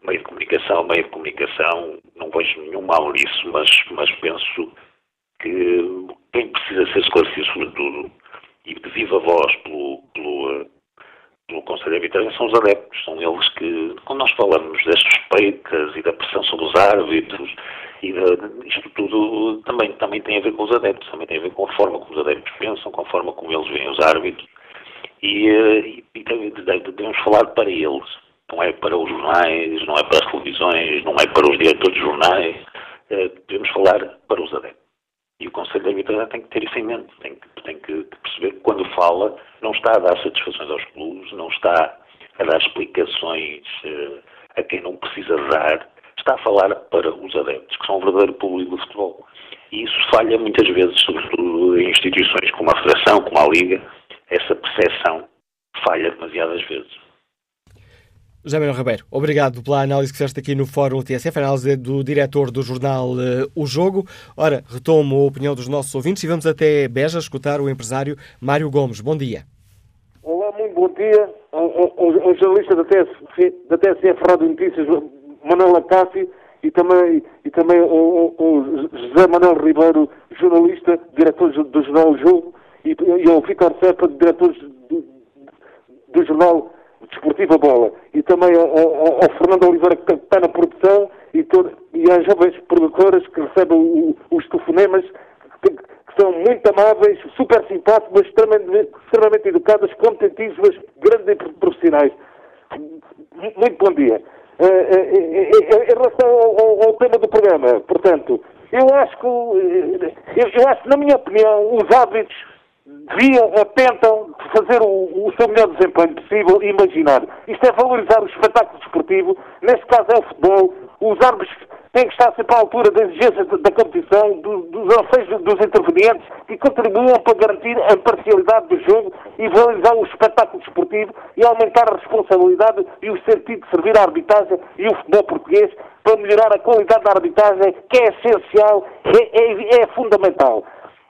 meio de comunicação, meio de comunicação, não vejo nenhum mal nisso, mas, mas penso que quem precisa ser esclarecido sobretudo e de viva voz pelo, pelo, pelo Conselho de Arbitragem são os adeptos, são eles que, quando nós falamos das suspeitas e da pressão sobre os árbitros, e de, isto tudo também, também tem a ver com os adeptos, também tem a ver com a forma como os adeptos pensam, com a forma como eles veem os árbitros e, eh, e, e devemos falar para eles. Não é para os jornais, não é para as televisões, não é para os diretores de jornais, eh, devemos falar para os adeptos. E o Conselho de Arbitragem tem que ter isso em mente, tem que, tem que perceber que quando fala não está a dar satisfações aos clubes, não está a dar explicações uh, a quem não precisa dar, está a falar para os adeptos, que são o verdadeiro público do futebol. E isso falha muitas vezes, sobretudo em instituições como a Federação, como a Liga, essa percepção falha demasiadas vezes. José Manuel Ribeiro, obrigado pela análise que fizeste aqui no Fórum TSF, análise do diretor do jornal uh, O Jogo. Ora, retomo a opinião dos nossos ouvintes e vamos até Beja escutar o empresário Mário Gomes. Bom dia. Olá, muito bom dia. O, jornalista da TSF, da TSF Rádio Notícias, Manuel Acácio, e também, e também o, o, José Manuel Ribeiro, jornalista, diretor do jornal O Jogo, e, e o Ricardo Serpa, diretor do, do jornal Desportiva Bola e também ao, Fernando Oliveira que está na produção e, todo, e às jovens produtoras que recebem o, os telefonemas que, que, são muito amáveis, super simpáticos, extremamente, extremamente educadas, competentíssimas, grandes profissionais. Muito bom dia. Uh, uh, em relação ao, ao, tema do programa, portanto, eu acho que, eu, eu acho na minha opinião, os hábitos deviam, tentam fazer o, o, seu melhor desempenho possível e imaginar. Isto é valorizar o espetáculo desportivo, neste caso é o futebol, os árbitros têm que estar sempre à altura das exigências da, competição, do, dos anseios dos intervenientes que contribuam para garantir a imparcialidade do jogo e valorizar o espetáculo desportivo e aumentar a responsabilidade e o sentido de servir à arbitragem e o futebol português para melhorar a qualidade da arbitragem, que é essencial, é, é, é fundamental.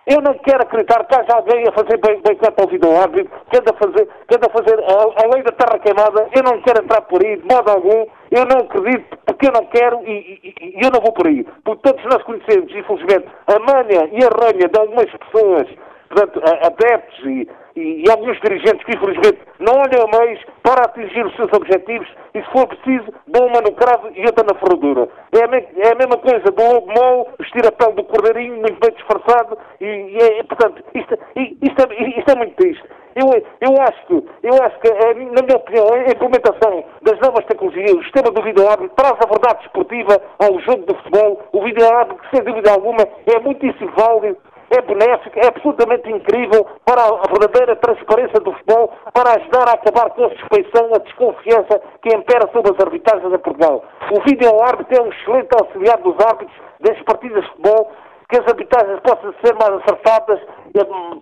Eu não quero acreditar que haja alguém a fazer boicote ao vídeo árbitro, que anda a fazer, que anda a, fazer a, a, lei da terra queimada. Eu não quero entrar por aí, de modo algum. Eu não acredito, porque eu não quero e, e, e eu não vou por aí. Porque todos nós conhecemos, infelizmente, a manha e a ranha de algumas pessoas, portanto, adeptos e, e, alguns dirigentes que, infelizmente, não olham a meios para atingir os seus objetivos e, se for preciso, dão uma no cravo e outra na ferradura. É a, é a mesma coisa do lobo mau, vestir a pele do cordeirinho, muito bem disfarçado, e, e é, portanto, isto, isto, é, isto é muito triste. Eu, eu, acho que, eu acho que, eh, na minha opinião, a implementação das novas tecnologias, o sistema do vídeo árbitro traz a verdade esportiva ao jogo do futebol. O vídeo árbitro, sem dúvida alguma, é muitíssimo válido é benéfico, é absolutamente incrível para a verdadeira transparência do futebol, para ajudar a acabar com a suspeição, a desconfiança que impera sobre as arbitragens em Portugal. O vídeo árbitro é um excelente auxiliar dos árbitros das partidas de futebol que as arbitragens possam ser mais acertadas,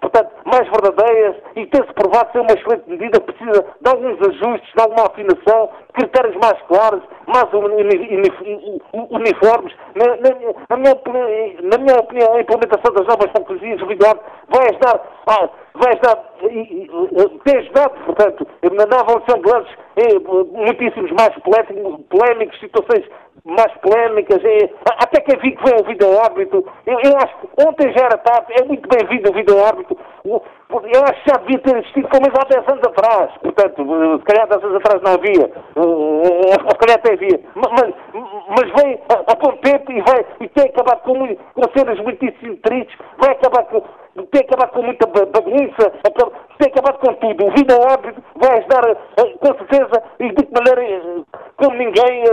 portanto, mais verdadeiras e ter-se provado ser uma excelente medida, precisa de alguns ajustes, de alguma afinação, critérios mais claros, mais uniformes. Na, na, na, minha, na minha opinião, a implementação das novas tecnologias vai ajudar, vai ajudar, tem ajudado, portanto, na avaliação de lances, muitíssimos mais polémicos, situações mais polémicas, é, até que é vi que vem o vídeo árbitro. Eu, eu, acho que ontem já era tarde, é muito bem-vindo o vídeo árbitro. Eu acho que já devia ter existido pelo menos há 10 anos atrás. Portanto, se calhar 10 anos atrás não havia. Se calhar até havia. Mas, mas vem a, a tempo e, vai, e tem acabado com, com cenas muitíssimo tristes, vai acabar com tem acabado com muita bagunça, tem acabado com tudo. O vídeo árbitro vai ajudar, com certeza, e de maneira, como ninguém,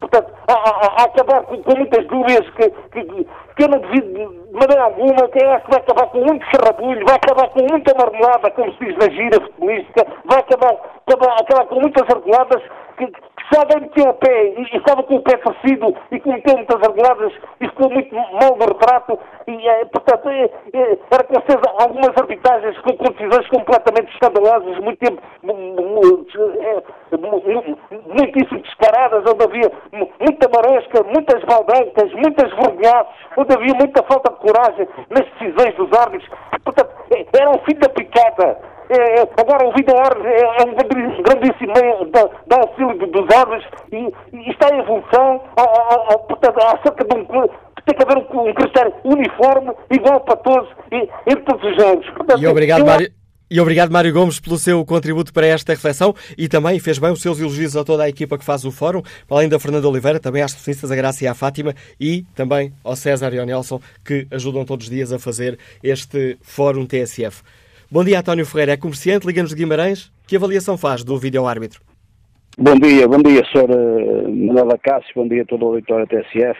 portanto, a, a, a acabar com, com, muitas dúvidas que, que, que eu não devido de maneira alguma, que que vai acabar com muito charrabulho, vai acabar com muita marmelada, como se diz na gira futebolística, vai acabar, acabar, acabar com muitas argoladas que se alguém meteu o pé e, estava com o pé torcido e cometeu muitas argoladas e ficou muito mal no retrato, e, é, portanto, é, é, era com certeza algumas arbitragens com, decisões completamente escandalosas, muito tempo, muitíssimo descaradas, onde havia muita maresca, muitas baldancas, muitas vergonhaças, onde havia muita falta de coragem nas decisões dos árbitros. Portanto, era um fim da picada. É, é, agora o vídeo é, é um grandíssimo meio de, auxílio dos árbitros e, e, está em evolução, a, a, a, portanto, acerca de um tem que haver um, um critério uniforme, igual para todos, e, entre todos os anos. Portanto, e obrigado, eu... Mário. E obrigado, Mário Gomes, pelo seu contributo para esta reflexão e também fez bem os seus elogios a toda a equipa que faz o fórum, além da Fernanda Oliveira, também às especialistas, a Graça e à Fátima e também ao César e ao Nelson, que ajudam todos os dias a fazer este fórum TSF. Bom dia, António Ferreira, é comerciante, liga-nos de Guimarães. Que avaliação faz do vídeo-árbitro? Bom dia, bom dia, Sr. Eh, Manuela Cássio, bom dia a todo o auditório TSF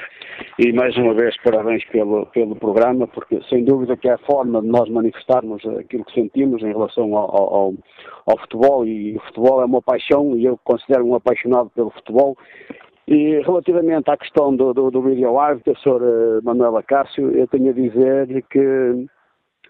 e mais uma vez parabéns pelo, pelo programa, porque sem dúvida que é a forma de nós manifestarmos aquilo que sentimos em relação ao, ao, ao futebol e o futebol é uma paixão e eu considero um apaixonado pelo futebol e relativamente à questão do, do, do vídeo árbitro, Sr. Eh, Manuela Cássio, eu tenho a dizer que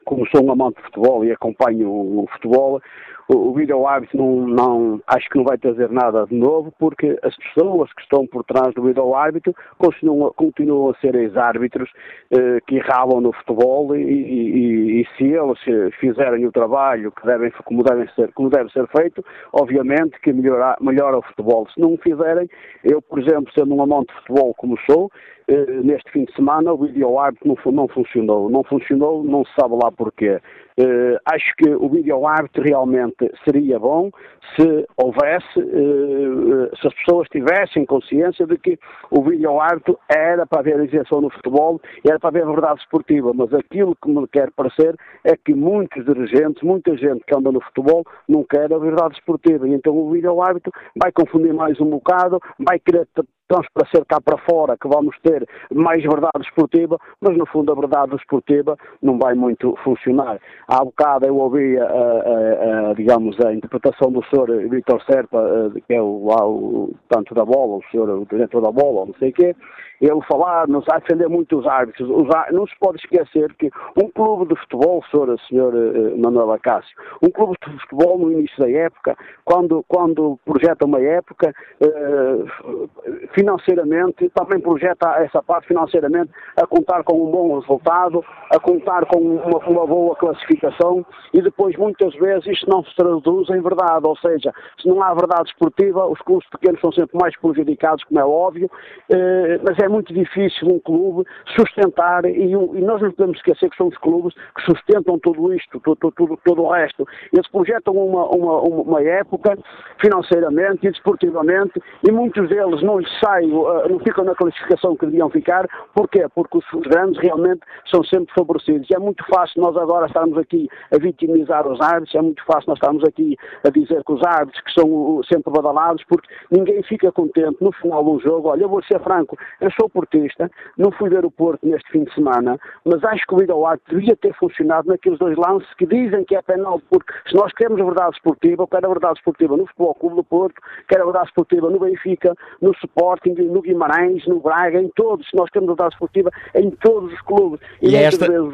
como sou um amante de futebol e acompanho o futebol, o, vídeo árbitro não, não, acho que não vai trazer nada de novo, porque as pessoas que estão por trás do vídeo árbitro continuam, continuam a ser ex-árbitros eh, que erravam no futebol e, e, e, se eles fizerem o trabalho que devem, como, devem ser, como deve ser feito, obviamente que melhora, melhora o futebol. Se não o fizerem, eu, por exemplo, sendo um amante de futebol como sou, eh, neste fim de semana o vídeo árbitro não, não funcionou. Não funcionou, não se sabe lá porquê. Uh, acho que o vídeo árbitro realmente seria bom se houvesse, uh, se as pessoas tivessem consciência de que o vídeo árbitro era para haver isenção no futebol, era para haver verdade esportiva, mas aquilo que me quer parecer é que muitos dirigentes, muita gente que anda no futebol não quer a verdade esportiva. E então o vídeo árbitro vai confundir mais um bocado, vai querer transparecer cá para fora que vamos ter mais verdade esportiva, mas no fundo a verdade esportiva não vai muito funcionar. Há bocado eu ouvi, a, a, a, digamos, a interpretação do Sr. Vítor Serpa, eh, que é o, o, tanto da bola, o o diretor da bola, não sei o quê, ele falar, não a defender muito os árbitros. Os não se pode esquecer que um clube de futebol, senhor, uh, Manuel Acácio, um clube de futebol no início da época, quando, quando projeta uma época, uh, financeiramente, também projeta essa parte financeiramente a contar com um bom resultado, a contar com uma, uma boa classificação e depois muitas vezes isto não se traduz em verdade, ou seja, se não há verdade esportiva, os clubes pequenos são sempre mais prejudicados, como é óbvio, uh, mas é é muito difícil um clube sustentar, e, e, nós não podemos esquecer que são os clubes que sustentam tudo isto, tudo, tudo, todo o resto. Eles projetam uma, uma, uma época financeiramente e desportivamente, e muitos deles não saem, uh, não ficam na classificação que deviam ficar. Porquê? Porque os grandes realmente são sempre favorecidos. E é muito fácil nós agora estarmos aqui a vitimizar os árbitros, é muito fácil nós estarmos aqui a dizer que os árbitros que são sempre badalados, porque ninguém fica contente no final de um jogo. Olha, eu vou ser franco, eu sou portista, não fui ver o Porto neste fim de semana, mas acho que o vídeo árbitro devia ter funcionado naqueles dois lances que dizem que é penal, porque se nós queremos a verdade esportiva, eu quero a verdade esportiva no Futebol Clube do Porto, quero a verdade esportiva no Benfica, no Sporting, no Guimarães, no Braga, em todos, se nós queremos a verdade esportiva em todos os clubes. E, e esta... vezes,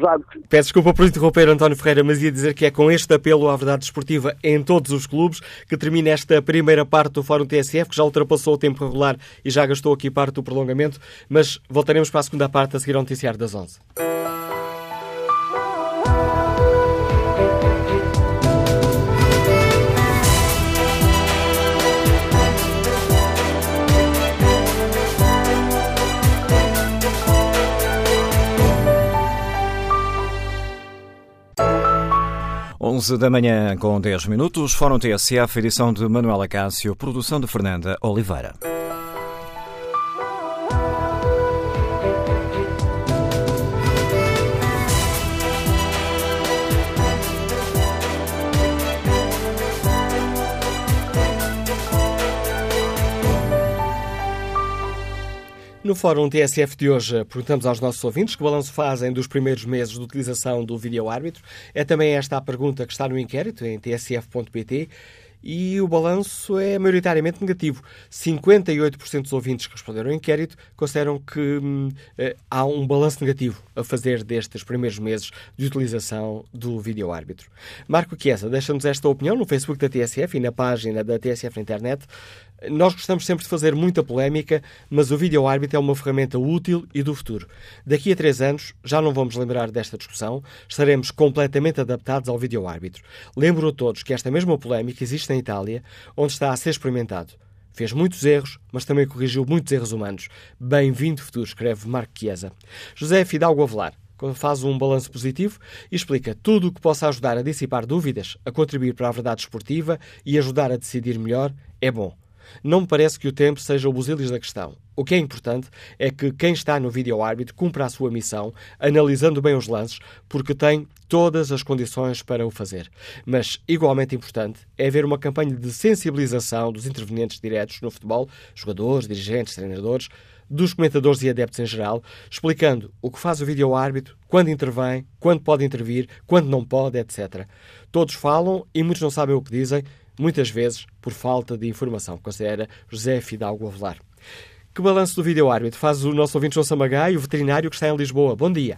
Peço desculpa por interromper, António Ferreira, mas ia dizer que é com este apelo à verdade esportiva em todos os clubes que termina esta primeira parte do Fórum TSF, que já ultrapassou o tempo regular e já gastou aqui parte do prolongamento mas voltaremos para a segunda parte a seguir ao noticiário das 11. 11 da manhã com 10 minutos, Fórum TSF, edição de Manuela Cássio, produção de Fernanda Oliveira. No Fórum TSF de hoje, perguntamos aos nossos ouvintes que balanço fazem dos primeiros meses de utilização do vídeo-árbitro. É também esta a pergunta que está no inquérito em tsf.pt e o balanço é maioritariamente negativo. 58% dos ouvintes que responderam ao inquérito consideram que hum, eh, há um balanço negativo a fazer destes primeiros meses de utilização do vídeo-árbitro. Marco Chiesa deixa-nos esta opinião no Facebook da TSF e na página da TSF na internet. Nós gostamos sempre de fazer muita polémica, mas o vídeo-árbitro é uma ferramenta útil e do futuro. Daqui a três anos já não vamos lembrar desta discussão, estaremos completamente adaptados ao vídeo-árbitro. Lembro a todos que esta mesma polémica existe em Itália, onde está a ser experimentado. Fez muitos erros, mas também corrigiu muitos erros humanos. Bem-vindo futuro, escreve Marco Chiesa. José Fidalgo Avelar faz um balanço positivo e explica tudo o que possa ajudar a dissipar dúvidas, a contribuir para a verdade esportiva e ajudar a decidir melhor é bom. Não me parece que o tempo seja o busilis da questão. O que é importante é que quem está no vídeo-árbitro cumpra a sua missão, analisando bem os lances, porque tem todas as condições para o fazer. Mas, igualmente importante, é haver uma campanha de sensibilização dos intervenientes diretos no futebol, jogadores, dirigentes, treinadores, dos comentadores e adeptos em geral, explicando o que faz o vídeo-árbitro, quando intervém, quando pode intervir, quando não pode, etc. Todos falam e muitos não sabem o que dizem, muitas vezes por falta de informação, considera José Fidalgo Avelar. Que balanço do vídeo-árbitro faz o nosso ouvinte João Samagai, o veterinário que está em Lisboa? Bom dia.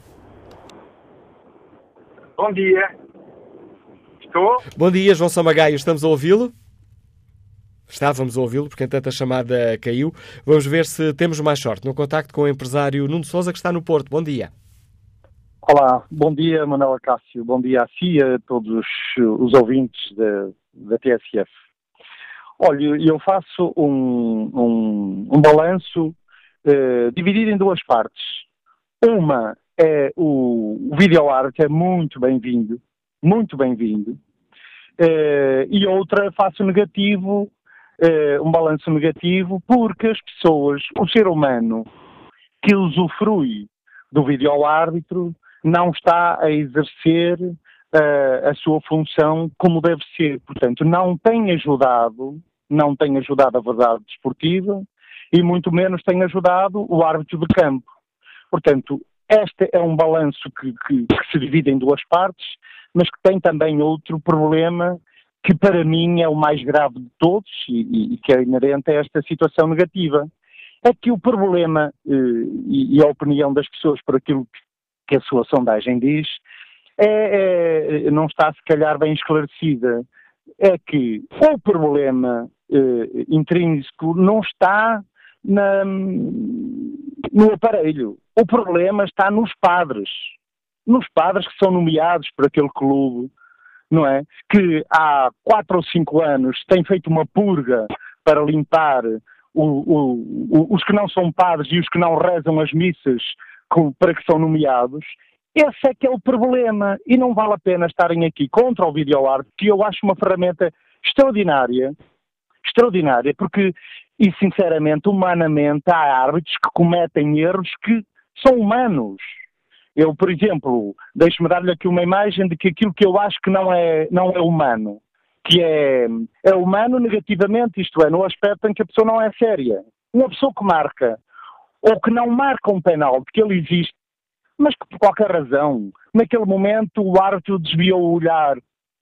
Bom dia. Estou? Bom dia, João Samagaio, estamos a ouvi-lo? Estávamos a ouvi-lo, porque entanto a chamada caiu. Vamos ver se temos mais sorte no contacto com o empresário Nuno Souza, que está no Porto. Bom dia. Olá, bom dia, Manuela Cássio. Bom dia a si e a todos os, ouvintes da, da TSF. Olha, eu faço um, um, um balanço eh, dividido em duas partes. Uma é o, o videoarte, é muito bem-vindo, muito bem-vindo. Eh, e outra faço negativo, eh, um balanço negativo, porque as pessoas, o ser humano que usufrui do vídeo-árbitro não está a exercer uh, a sua função como deve ser. Portanto, não tem ajudado, não tem ajudado a verdade desportiva e muito menos tem ajudado o árbitro de campo. Portanto, este é um balanço que, que, que se divide em duas partes, mas que tem também outro problema que para mim é o mais grave de todos e, e que é inerente a esta situação negativa. É que o problema eh, e, e, a opinião das pessoas por aquilo que, a sua sondagem diz é, é, não está se calhar bem esclarecida. É que o problema eh, intrínseco não está na, no aparelho. O problema está nos padres. Nos padres que são nomeados por aquele clube, não é? Que há quatro ou cinco anos têm feito uma purga para limpar o, o, o, os que não são padres e os que não rezam as missas com, para que são nomeados. Esse é que é o problema e não vale a pena estarem aqui contra o videoarte, que eu acho uma ferramenta extraordinária, extraordinária, porque, e sinceramente, humanamente, há árbitros que cometem erros que são humanos. Eu, por exemplo, deixe-me dar-lhe aqui uma imagem de que aquilo que eu acho que não é, não é humano, que é, é humano negativamente, isto é, no aspecto em que a pessoa não é séria. Uma pessoa que marca, ou que não marca um penal, porque ele existe, mas que por qualquer razão, naquele momento o árbitro desviou o olhar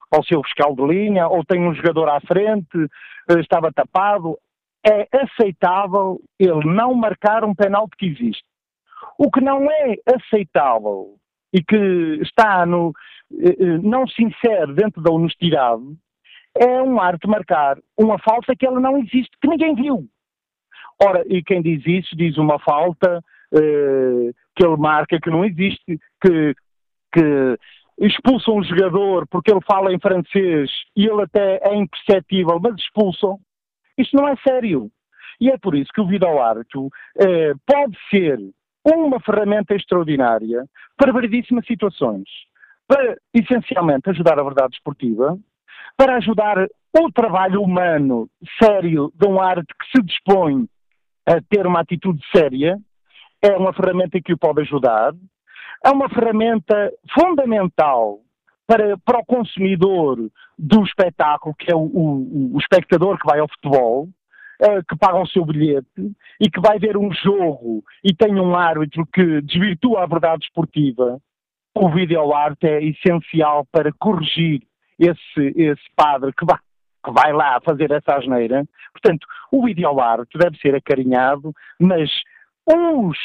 ao seu fiscal de linha, ou tem um jogador à frente, eh, estava tapado, é aceitável ele não marcar um penalti que existe. O que não é aceitável e que está no, eh, eh, não sincero dentro da honestidade é um árbitro marcar uma falta que ela não existe, que ninguém viu. Ora, e quem diz isso diz uma falta eh, que ele marca que não existe, que, que expulsam um jogador porque ele fala em francês e ele até é imperceptível, mas expulsam. Isso não é sério. E é por isso que o vídeo-árbitro eh, pode ser uma ferramenta extraordinária para variedíssimas situações. Para, essencialmente, ajudar a verdade esportiva, para ajudar o trabalho humano sério de um árbitro que se dispõe a ter uma atitude séria, é uma ferramenta que o pode ajudar, é uma ferramenta fundamental para, para o consumidor do espetáculo, que é o, o, o espectador que vai ao futebol, uh, que paga o seu bilhete e que vai ver um jogo e tem um árbitro que desvirtua a verdade esportiva, o vídeo-arte é essencial para corrigir esse, esse padre que vai, que vai lá fazer essa asneira. Portanto, o vídeo-arte deve ser acarinhado, mas os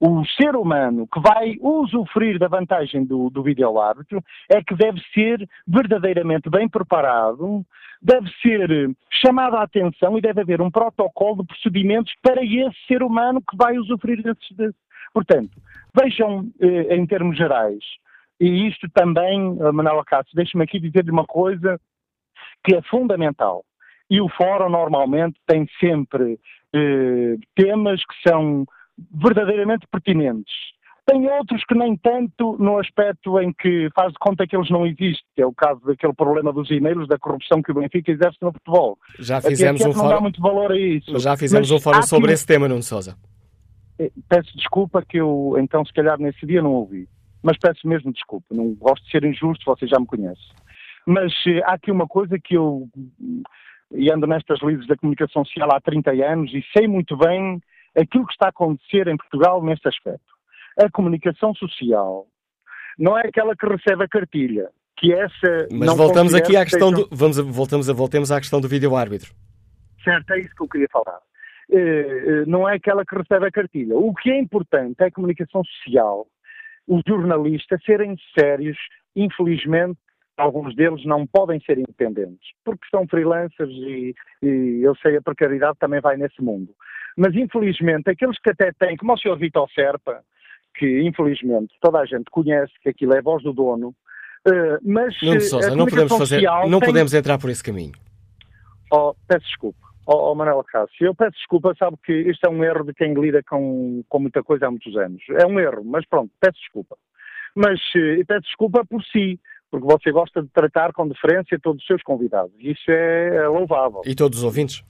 o ser humano que vai usufruir da vantagem do, do vídeo-árbitro é que deve ser verdadeiramente bem preparado, deve ser chamado a atenção e deve haver um protocolo de procedimentos para esse ser humano que vai usufruir desses. desses. Portanto, vejam eh, em termos gerais, e isto também, eh, Manuel Acácio, deixe-me aqui dizer-lhe uma coisa que é fundamental. E o fórum normalmente tem sempre eh, temas que são verdadeiramente pertinentes. Tem outros que nem tanto no aspecto em que faz de conta que eles não existem, que é o caso daquele problema dos e-mails, da corrupção que o Benfica exerce no futebol. Já fizemos um fórum. Não dá muito valor a isso. Já fizemos Mas um fórum sobre esse tema, Nuno Sousa. Eh, peço desculpa que eu, então, se calhar nesse dia não ouvi. Mas peço mesmo desculpa. Não gosto de ser injusto, você já me conhece. Mas eh, há aqui uma coisa que eu e ando nestas lides da comunicação social há 30 anos e sei muito bem aquilo que está a acontecer em Portugal neste aspecto. A comunicação social não é aquela que recebe a cartilha, que essa Mas voltamos aqui à questão do vamos voltamos a voltemos à questão do vídeo árbitro. Certo, é isso que eu queria falar. Uh, não é aquela que recebe a cartilha. O que é importante é a comunicação social, os jornalistas serem sérios, infelizmente, alguns deles não podem ser independentes, porque são freelancers e, e eu sei a precariedade também vai nesse mundo. Mas infelizmente aqueles que até têm, como o Sr. Vitor Serpa, que infelizmente toda a gente conhece que aquilo é a voz do dono, uh, mas Nuno Sousa, não podemos fazer, não tem... podemos entrar por esse caminho. Oh, peço desculpa. Oh, oh Manuel Cássio, eu peço desculpa, sabe que isto é um erro de quem lida com, com muita coisa há muitos anos. É um erro, mas pronto, peço desculpa. Mas uh, peço desculpa por si, porque você gosta de tratar com deferência todos os seus convidados. Isso é, é louvável. E todos os ouvintes?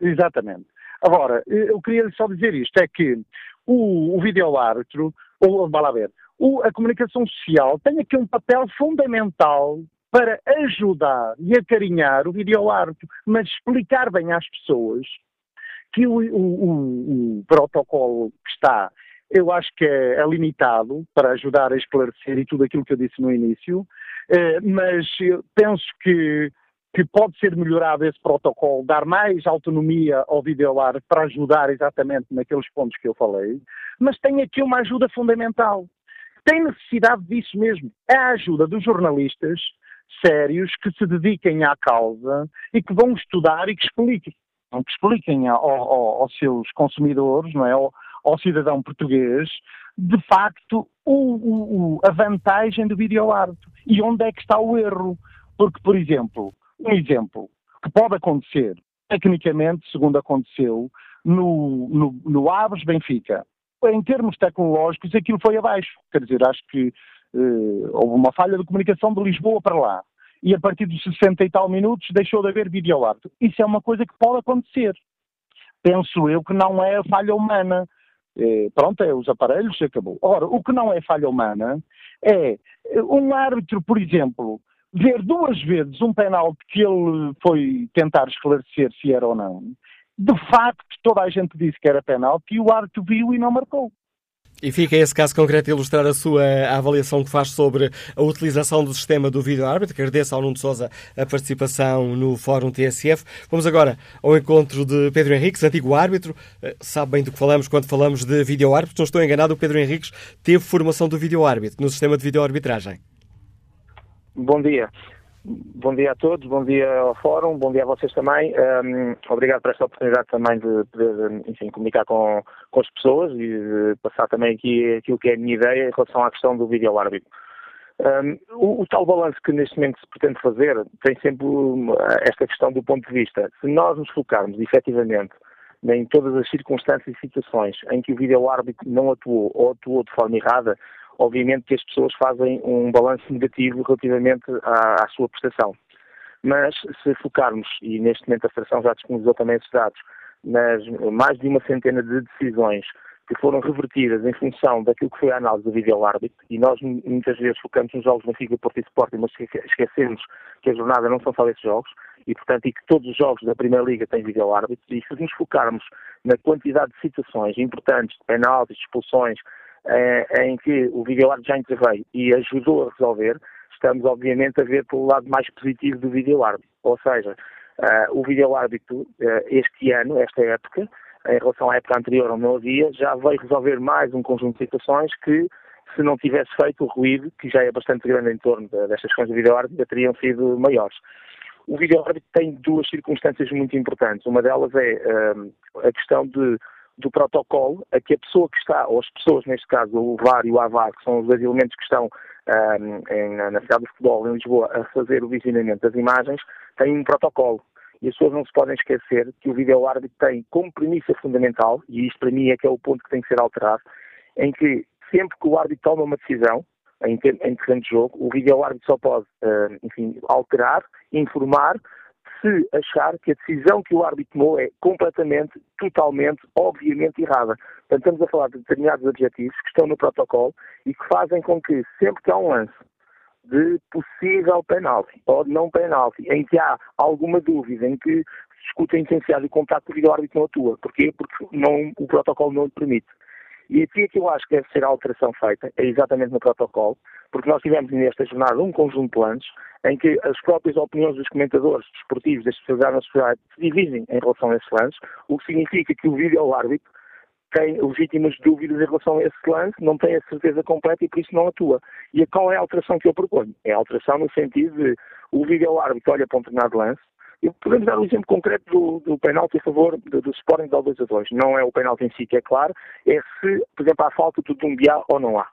Exatamente. Agora, eu queria só dizer isto, é que o, o vídeo-árbitro, ou, vá lá ver, o, a comunicação social tem aqui um papel fundamental para ajudar e acarinhar o vídeo-árbitro, mas explicar bem às pessoas que o, o, o, protocolo que está, eu acho que é, é, limitado para ajudar a esclarecer e tudo aquilo que eu disse no início, eh, mas penso que que pode ser melhorado esse protocolo, dar mais autonomia ao videoar para ajudar exatamente naqueles pontos que eu falei, mas tem aqui uma ajuda fundamental. Tem necessidade disso mesmo. É a ajuda dos jornalistas sérios que se dediquem à causa e que vão estudar e que expliquem. Que expliquem ao, ao, aos seus consumidores, não é? Ao, ao cidadão português, de facto, o, o, a vantagem do videoarte e onde é que está o erro. Porque, por exemplo, um exemplo que pode acontecer, tecnicamente, segundo aconteceu, no, no, no Aves Benfica. Em termos tecnológicos, aquilo foi abaixo. Quer dizer, acho que uh, houve uma falha de comunicação de Lisboa para lá. E a partir dos 60 e tal minutos deixou de haver videoarte. Isso é uma coisa que pode acontecer. Penso eu que não é falha humana. Eh, pronto, é os aparelhos, acabou. Ora, o que não é falha humana é um árbitro, por exemplo, ver duas vezes um penalti que ele foi tentar esclarecer se era ou não, de facto toda a gente disse que era penalti e o árbitro viu e não marcou. E fica esse caso concreto a ilustrar a sua avaliação que faz sobre a utilização do sistema do vídeo-árbitro. Agradeço ao Nuno Sousa a participação no Fórum TSF. Vamos agora ao encontro de Pedro Henriques, antigo árbitro. Eh, sabe bem do que falamos quando falamos de vídeo-árbitro. Não estou enganado, o Pedro Henriques teve formação do vídeo-árbitro no sistema de vídeo-arbitragem. Bom dia. Bom dia a todos, bom dia ao Fórum, bom dia a vocês também. Um, obrigado por esta oportunidade também de poder, enfim, comunicar com, com as pessoas e passar também aqui aquilo que é a minha ideia em relação à questão do vídeo-árbitro. Um, o, o, tal balanço que neste momento se pretende fazer tem sempre esta questão do ponto de vista. Se nós nos focarmos efetivamente em todas as circunstâncias e situações em que o vídeo-árbitro não atuou ou atuou de forma errada, obviamente que as pessoas fazem um balanço negativo relativamente à, à, sua prestação. Mas se focarmos, e neste momento a Federação já disponibilizou também esses dados, nas mais de uma centena de decisões que foram revertidas em função daquilo que foi a análise do vídeo-árbitro, e nós muitas vezes focamos nos jogos Benfica, Porto e Sporting, mas esquecemos que a jornada não são só esses jogos, e portanto e que todos os jogos da Primeira Liga têm vídeo-árbitro, e se nos focarmos na quantidade de situações importantes, de penaltis, de expulsões, em que o videoárbitro já interveio e ajudou a resolver, estamos obviamente a ver pelo lado mais positivo do videoárbitro. Ou seja, uh, o videoárbitro uh, este ano, esta época, em relação à época anterior onde não havia, já veio resolver mais um conjunto de situações que, se não tivesse feito o ruído, que já é bastante grande em torno destas questões do videoárbitro, teriam sido maiores. O videoárbitro tem duas circunstâncias muito importantes. Uma delas é a questão de do protocolo a que a pessoa que está, ou as pessoas neste caso, o VAR e o AVAR, que são os dois elementos que estão um, em, na cidade do futebol, em Lisboa, a fazer o visionamento das imagens, têm um protocolo. E as pessoas não se podem esquecer que o vídeo-árbitro tem como premissa fundamental, e isto para mim é que é o ponto que tem que ser alterado, em que sempre que o árbitro toma uma decisão, em, terreno de jogo, o vídeo-árbitro só pode, enfim, alterar, informar, se achar que a decisão que o árbitro tomou é completamente, totalmente, obviamente errada. Portanto, estamos a falar de determinados objetivos que estão no protocolo e que fazem com que, sempre que há um lance de possível penalti ou de não penalti, em que há alguma dúvida, em que se discute a intensidade do contato, o árbitro não atua. Porquê? Porque não, o protocolo não lhe permite. E aqui é que eu acho que deve ser a alteração feita, é exatamente no protocolo, porque nós tivemos nesta jornada um conjunto de planos em que as próprias opiniões dos comentadores desportivos da especialidade na sociedade se dividem em relação a esses lances, o que significa que o vídeo-árbitro tem legítimas dúvidas em relação a esse lance, não tem a certeza completa e por isso não atua. E qual é a alteração que eu proponho? É a alteração no sentido de o vídeo-árbitro olha para um determinado lance, podemos dar um exemplo concreto do, do penalti a favor do, do Sporting de 2 a 2. Não é o penalti em si que é claro, é se, por exemplo, há falta de um há ou não há.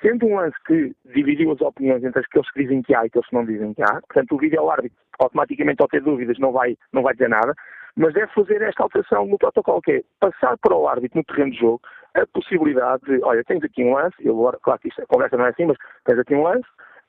Sendo um lance que dividiu as opiniões entre aqueles que dizem que há e aqueles que não dizem que há, portanto o vídeo árbitro automaticamente ao ter dúvidas não vai, não vai dizer nada, mas deve fazer esta alteração no protocolo, que é passar para o árbitro no terreno de jogo a possibilidade de, olha, tens aqui um lance, eu, claro que isto, a conversa não é assim, mas tens aqui um lance,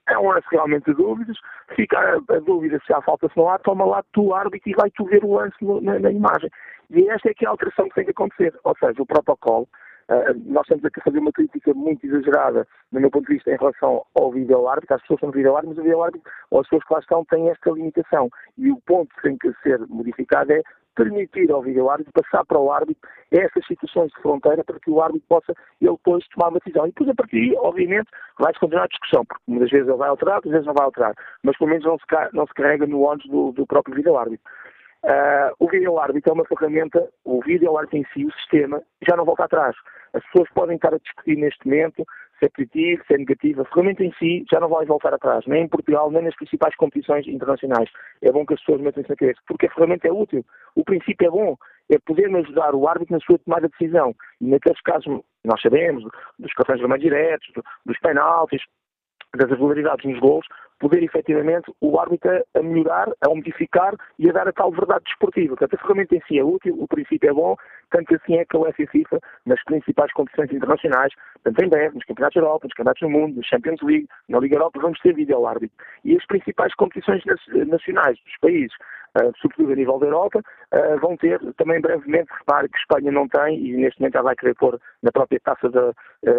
é um lance realmente de dúvidas, fica a, a, dúvida se há falta, se não há, toma lá tu árbitro e vai tu ver o lance no, na, na, imagem. E esta é que é a alteração que tem que acontecer, ou seja, o protocolo, uh, nós estamos aqui a fazer uma crítica muito exagerada, do meu ponto de vista, em relação ao vídeo árbitro, às pessoas são vídeo árbitro, mas o vídeo árbitro, ou as pessoas que lá estão, têm esta limitação. E o ponto que tem que ser modificado é permitir ao vídeo-árbitro passar para o árbitro essas situações de fronteira para que o árbitro possa ele depois tomar uma decisão. E depois a partir daí, obviamente, vai-se continuar a discussão, porque muitas vezes ele vai alterar, outras vezes não vai alterar, mas pelo menos não se, não se carrega no ônus do, do próprio vídeo-árbitro. Uh, o vídeo-árbitro é uma ferramenta, o vídeo-árbitro em si, o sistema, já não volta atrás. As pessoas podem estar a discutir neste momento se é positivo, se é negativo. A ferramenta em si já não vai voltar atrás, nem em Portugal, nem nas principais competições internacionais. É bom que as pessoas metam isso na cabeça, porque a ferramenta é útil. O princípio é bom, é poder ajudar o árbitro na sua tomada de decisão. E naqueles casos, nós sabemos, dos cartões vermelhos diretos, dos penaltis, das irregularidades nos gols, poder efetivamente o árbitro a melhorar, a modificar e a dar a tal verdade desportiva. Portanto, a ferramenta em si é útil, o princípio é bom, tanto assim é que a UEFA e a FIFA, nas principais competições internacionais, tanto em breve, nos Campeonatos da Europa, nos Campeonatos do Mundo, nos Champions League, na Liga Europa, vamos ter vídeo árbitro. E as principais competições nacionais dos países, uh, sobretudo a nível da Europa, uh, vão ter também brevemente, repare que Espanha não tem, e neste momento já vai querer pôr na própria taça uh,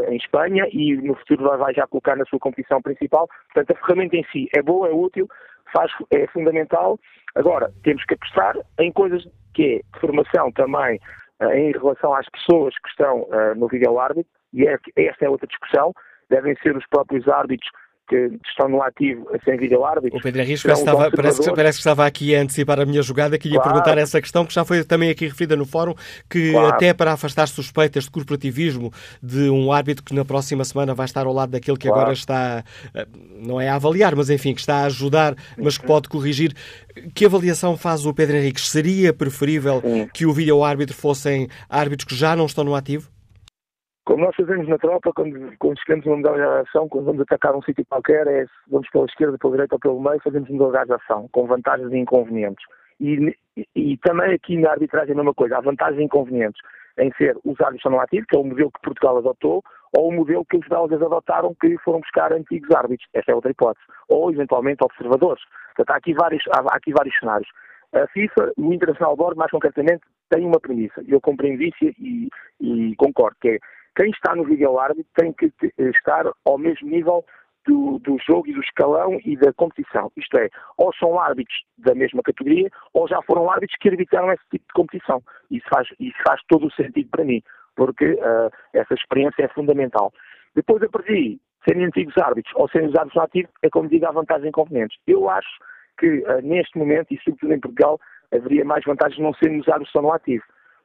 em Espanha, e no futuro vai já colocar na sua competição principal. Portanto, a ferramenta em si é boa, é útil, faz, é fundamental. Agora, temos que apostar em coisas que é formação também em relação às pessoas que estão no vídeo árbitro, e é, esta é outra discussão, devem ser os próprios árbitros que estão no ativo sem vídeo árbitro. O Pedro Henrique parece, parece, que, parece que estava aqui a antecipar a minha jogada, que ia claro. perguntar essa questão, que já foi também aqui referida no fórum, que claro. até para afastar suspeitas de corporativismo de um árbitro que na próxima semana vai estar ao lado daquele que claro. agora está, eh, não é a avaliar, mas enfim, que está a ajudar, mas que pode corrigir. Que avaliação faz o Pedro Henrique? Seria preferível Sim. que o vídeo árbitro fossem árbitros que já não estão no ativo? Como nós fazemos na tropa, quando, quando escolhemos uma modalidade de ação, quando vamos atacar um sítio qualquer, é vamos pela esquerda, pela direita ou pelo meio, fazemos modalidade de ação, com vantagens e inconvenientes. E, e, e, também aqui na arbitragem é a mesma coisa, há vantagens e inconvenientes em ser os árbitros no ativo, que é o modelo que Portugal adotou, ou o modelo que os belgas adotaram, que foram buscar antigos árbitros. Essa é outra hipótese. Ou, eventualmente, observadores. Portanto, há aqui vários, há aqui vários cenários. A FIFA, o International Board, mais concretamente, tem uma premissa, eu compreendo isso e, e concordo, que é quem está no vídeo árbitro tem que estar ao mesmo nível do, do, jogo e do escalão e da competição. Isto é, ou são árbitros da mesma categoria, ou já foram árbitros que arbitraram esse tipo de competição. Isso faz, isso faz todo o sentido para mim, porque uh, essa experiência é fundamental. Depois a partir serem antigos árbitros ou serem usados no ativo, é como digo, há vantagens e inconvenientes. Eu acho que uh, neste momento, e sobretudo em Portugal, haveria mais vantagens não serem usados só no ativo.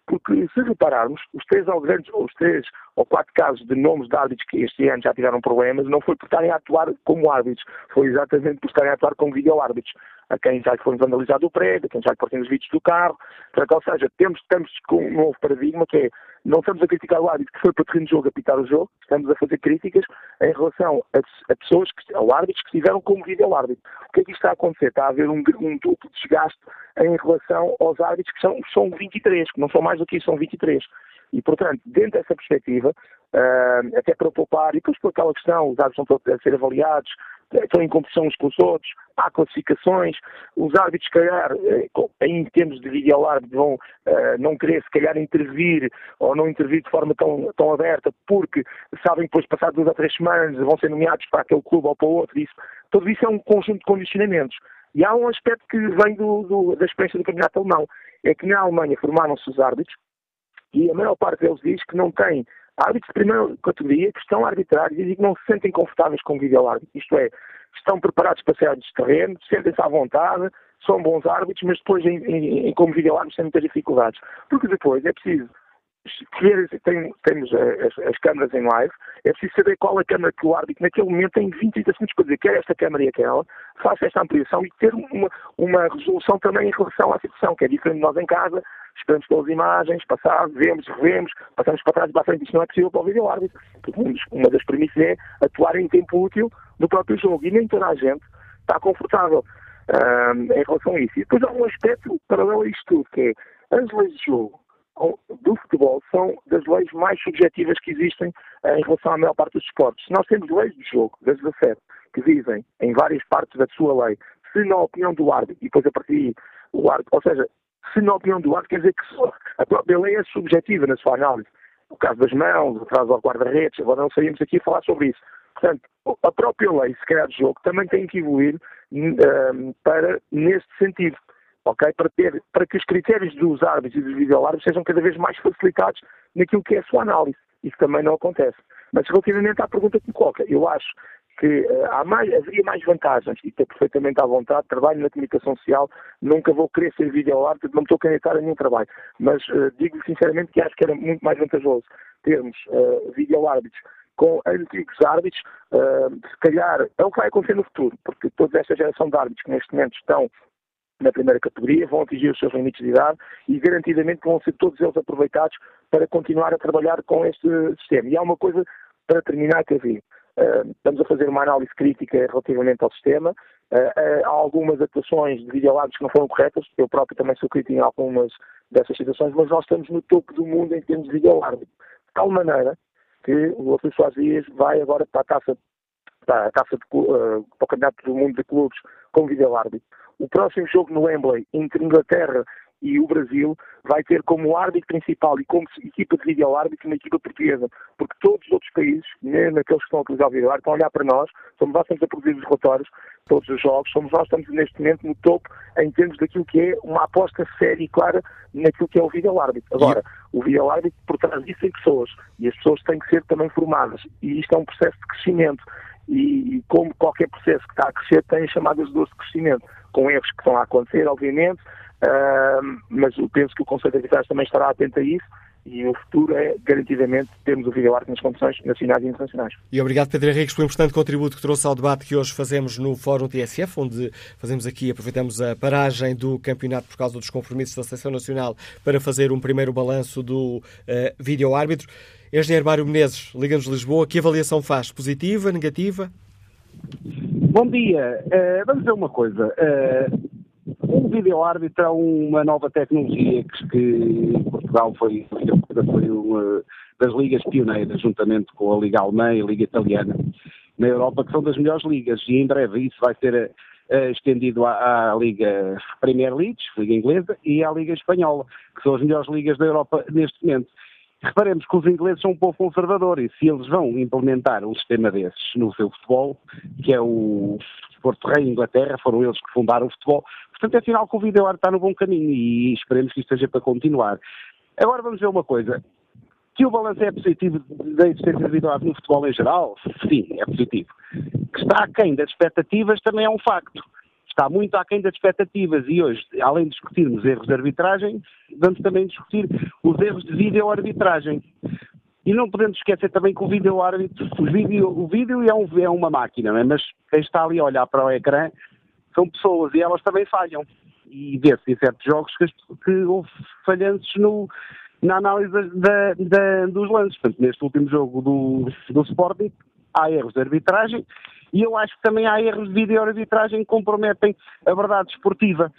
Porque se repararmos, os três ou grandes, os três ou quatro casos de nomes de árbitros que este ano já tiveram problemas, não foi por estarem a atuar como árbitros, foi exatamente por estarem a atuar como vídeo-árbitros. A quem já lhe foi vandalizado o prédio, a quem já lhe os vídeos do carro. Portanto, ou seja, temos, estamos com um novo paradigma que é, não estamos a criticar o árbitro que foi para o terreno de jogo a pitar o jogo, estamos a fazer críticas em relação a, a pessoas, que, a árbitros que estiveram como vídeo-árbitro. O que é que isto está a acontecer? Está a haver um, um duplo desgaste em relação aos árbitros que são, são 23, que não são mais do que isso, são 23. E, portanto, dentro dessa perspectiva, uh, até para poupar, e depois por aquela questão, os árbitros estão a ser avaliados, estão em competição uns com os outros, há classificações, os árbitros, se calhar, eh, em termos de vídeo árbitro, vão uh, não querer, se calhar, intervir ou não intervir de forma tão, tão aberta, porque sabem que depois, passados duas ou três semanas, vão ser nomeados para aquele clube ou para outro. Isso, tudo isso é um conjunto de condicionamentos. E há um aspecto que vem do, do, da experiência do campeonato alemão, é que na Alemanha formaram-se os árbitros e a maior parte deles diz que não tem árbitros de primeira categoria que estão a arbitrar e que não se sentem confortáveis com o vídeo-árbitro. Isto é, estão preparados para sair de terreno, sentem-se à vontade, são bons árbitros, mas depois, em, em, como vídeo-árbitros, têm muitas dificuldades. Porque depois é preciso tem, temos as, as, câmaras em live, é preciso saber qual a câmara que o árbitro, naquele momento, tem 20, 30 segundos para dizer quer esta câmara e aquela, faça esta ampliação e ter uma, uma resolução também em relação à situação, que é diferente de nós em casa, esperamos pelas imagens, passar, vemos, revemos, passamos para trás e para frente, isto não é possível para o vídeo árbitro, uma das premissas é atuar em tempo útil do próprio jogo, e nem toda a gente está confortável em relação a isso. E depois há um aspecto paralelo a isto tudo, que é as leis de jogo do futebol são das leis mais subjetivas que existem uh, em relação à maior parte dos esportes. Nós temos leis de jogo, das 17, que dizem, em várias partes da sua lei, se na opinião do árbitro, e depois a partir o árbitro, ou seja, se na opinião do árbitro, quer dizer que a própria lei é subjetiva na sua análise. O caso das mãos, atrás ao guarda-redes, agora não saímos aqui a falar sobre isso. Portanto, a própria lei, se calhar, de jogo também tem que evoluir uh, para, neste sentido ok? Para, ter, para que os critérios dos árbitros e dos videoárbitros sejam cada vez mais facilitados naquilo que é a sua análise. Isso também não acontece. Mas relativamente à pergunta que me coloca, eu acho que uh, há mais, haveria mais vantagens, e estou perfeitamente à vontade, trabalho na comunicação social, nunca vou querer ser videoárbitro, não estou a candidatar a nenhum trabalho, mas uh, digo sinceramente que acho que era muito mais vantajoso termos uh, videoárbitros com antigos árbitros, uh, se calhar é o que vai acontecer no futuro, porque toda esta geração de árbitros que neste momento estão na primeira categoria, vão atingir os seus limites de idade e garantidamente vão ser todos eles aproveitados para continuar a trabalhar com este sistema. E há uma coisa para terminar que havia. Uh, estamos a fazer uma análise crítica relativamente ao sistema. Uh, uh, há algumas atuações de videolábios que não foram corretas. Eu próprio também sou crítico em algumas dessas situações, mas nós estamos no topo do mundo em termos de videolábio. De tal maneira que o Afonso Soares Dias vai agora para a taça, para a taça de, para o Campeonato do Mundo de Clubes como videoárbitro. O próximo jogo no Wembley entre Inglaterra e o Brasil vai ter como árbitro principal e como equipa de vídeo árbitro uma equipa portuguesa, porque todos os outros países, mesmo aqueles que estão a utilizar o vídeo árbitro, estão a olhar para nós, somos nós que estamos a produzir os relatórios, todos os jogos, somos nós que estamos neste momento no topo em termos daquilo que é uma aposta séria e clara naquilo que é o vídeo árbitro. Agora, o vídeo árbitro por trás disso tem pessoas, e as pessoas têm que ser também formadas, e isto é um processo de crescimento, e, e como qualquer processo que está a crescer, tem as chamadas dores de crescimento. Com erros que estão a acontecer, obviamente, uh, mas eu penso que o Conselho de Arbitragem também estará atento a isso e o futuro é garantidamente termos o videoarte nas competições nacionais e internacionais. E obrigado, Pedro Henriques, pelo importante contributo que trouxe ao debate que hoje fazemos no Fórum TSF, onde fazemos aqui, aproveitamos a paragem do campeonato por causa dos compromissos da Seleção Nacional para fazer um primeiro balanço do uh, vídeo-árbitro. Engenheiro Mário Menezes, Liga-nos Lisboa, que avaliação faz? Positiva, negativa? Bom dia. Uh, vamos ver uma coisa. Uh, o vídeo-árbitro é uma nova tecnologia que, que Portugal foi, foi uma das ligas pioneiras, juntamente com a Liga Alemã e a Liga Italiana, na Europa, que são das melhores ligas. E em breve isso vai ser uh, estendido à, à, Liga Premier League, Liga Inglesa, e à Liga Espanhola, que são as melhores ligas da Europa neste momento. Reparemos que os ingleses são um povo conservador e se eles vão implementar um sistema desses no seu futebol, que é o Porto Rei Inglaterra, foram eles que fundaram o futebol, portanto é sinal que o vídeo está no bom caminho e esperemos que isto seja para continuar. Agora vamos ver uma coisa. Que o balanço é positivo da existência de vídeo no futebol em geral? Sim, é positivo. Que está aquém das expectativas também é um facto está muito aquém das expectativas e hoje, além de discutirmos erros de arbitragem, vamos também discutir os erros de vídeo-arbitragem. E não podemos esquecer também que o vídeo-árbitro, o vídeo, o vídeo é, um, é uma máquina, é? mas quem está ali a olhar para o ecrã são pessoas e elas também falham. E vê-se em certos jogos que, que houve falhanços no, na análise da, da, dos lances. Portanto, neste último jogo do, do Sporting, há erros de arbitragem e eu acho que também há erros de vídeo-arbitragem que comprometem a verdade esportiva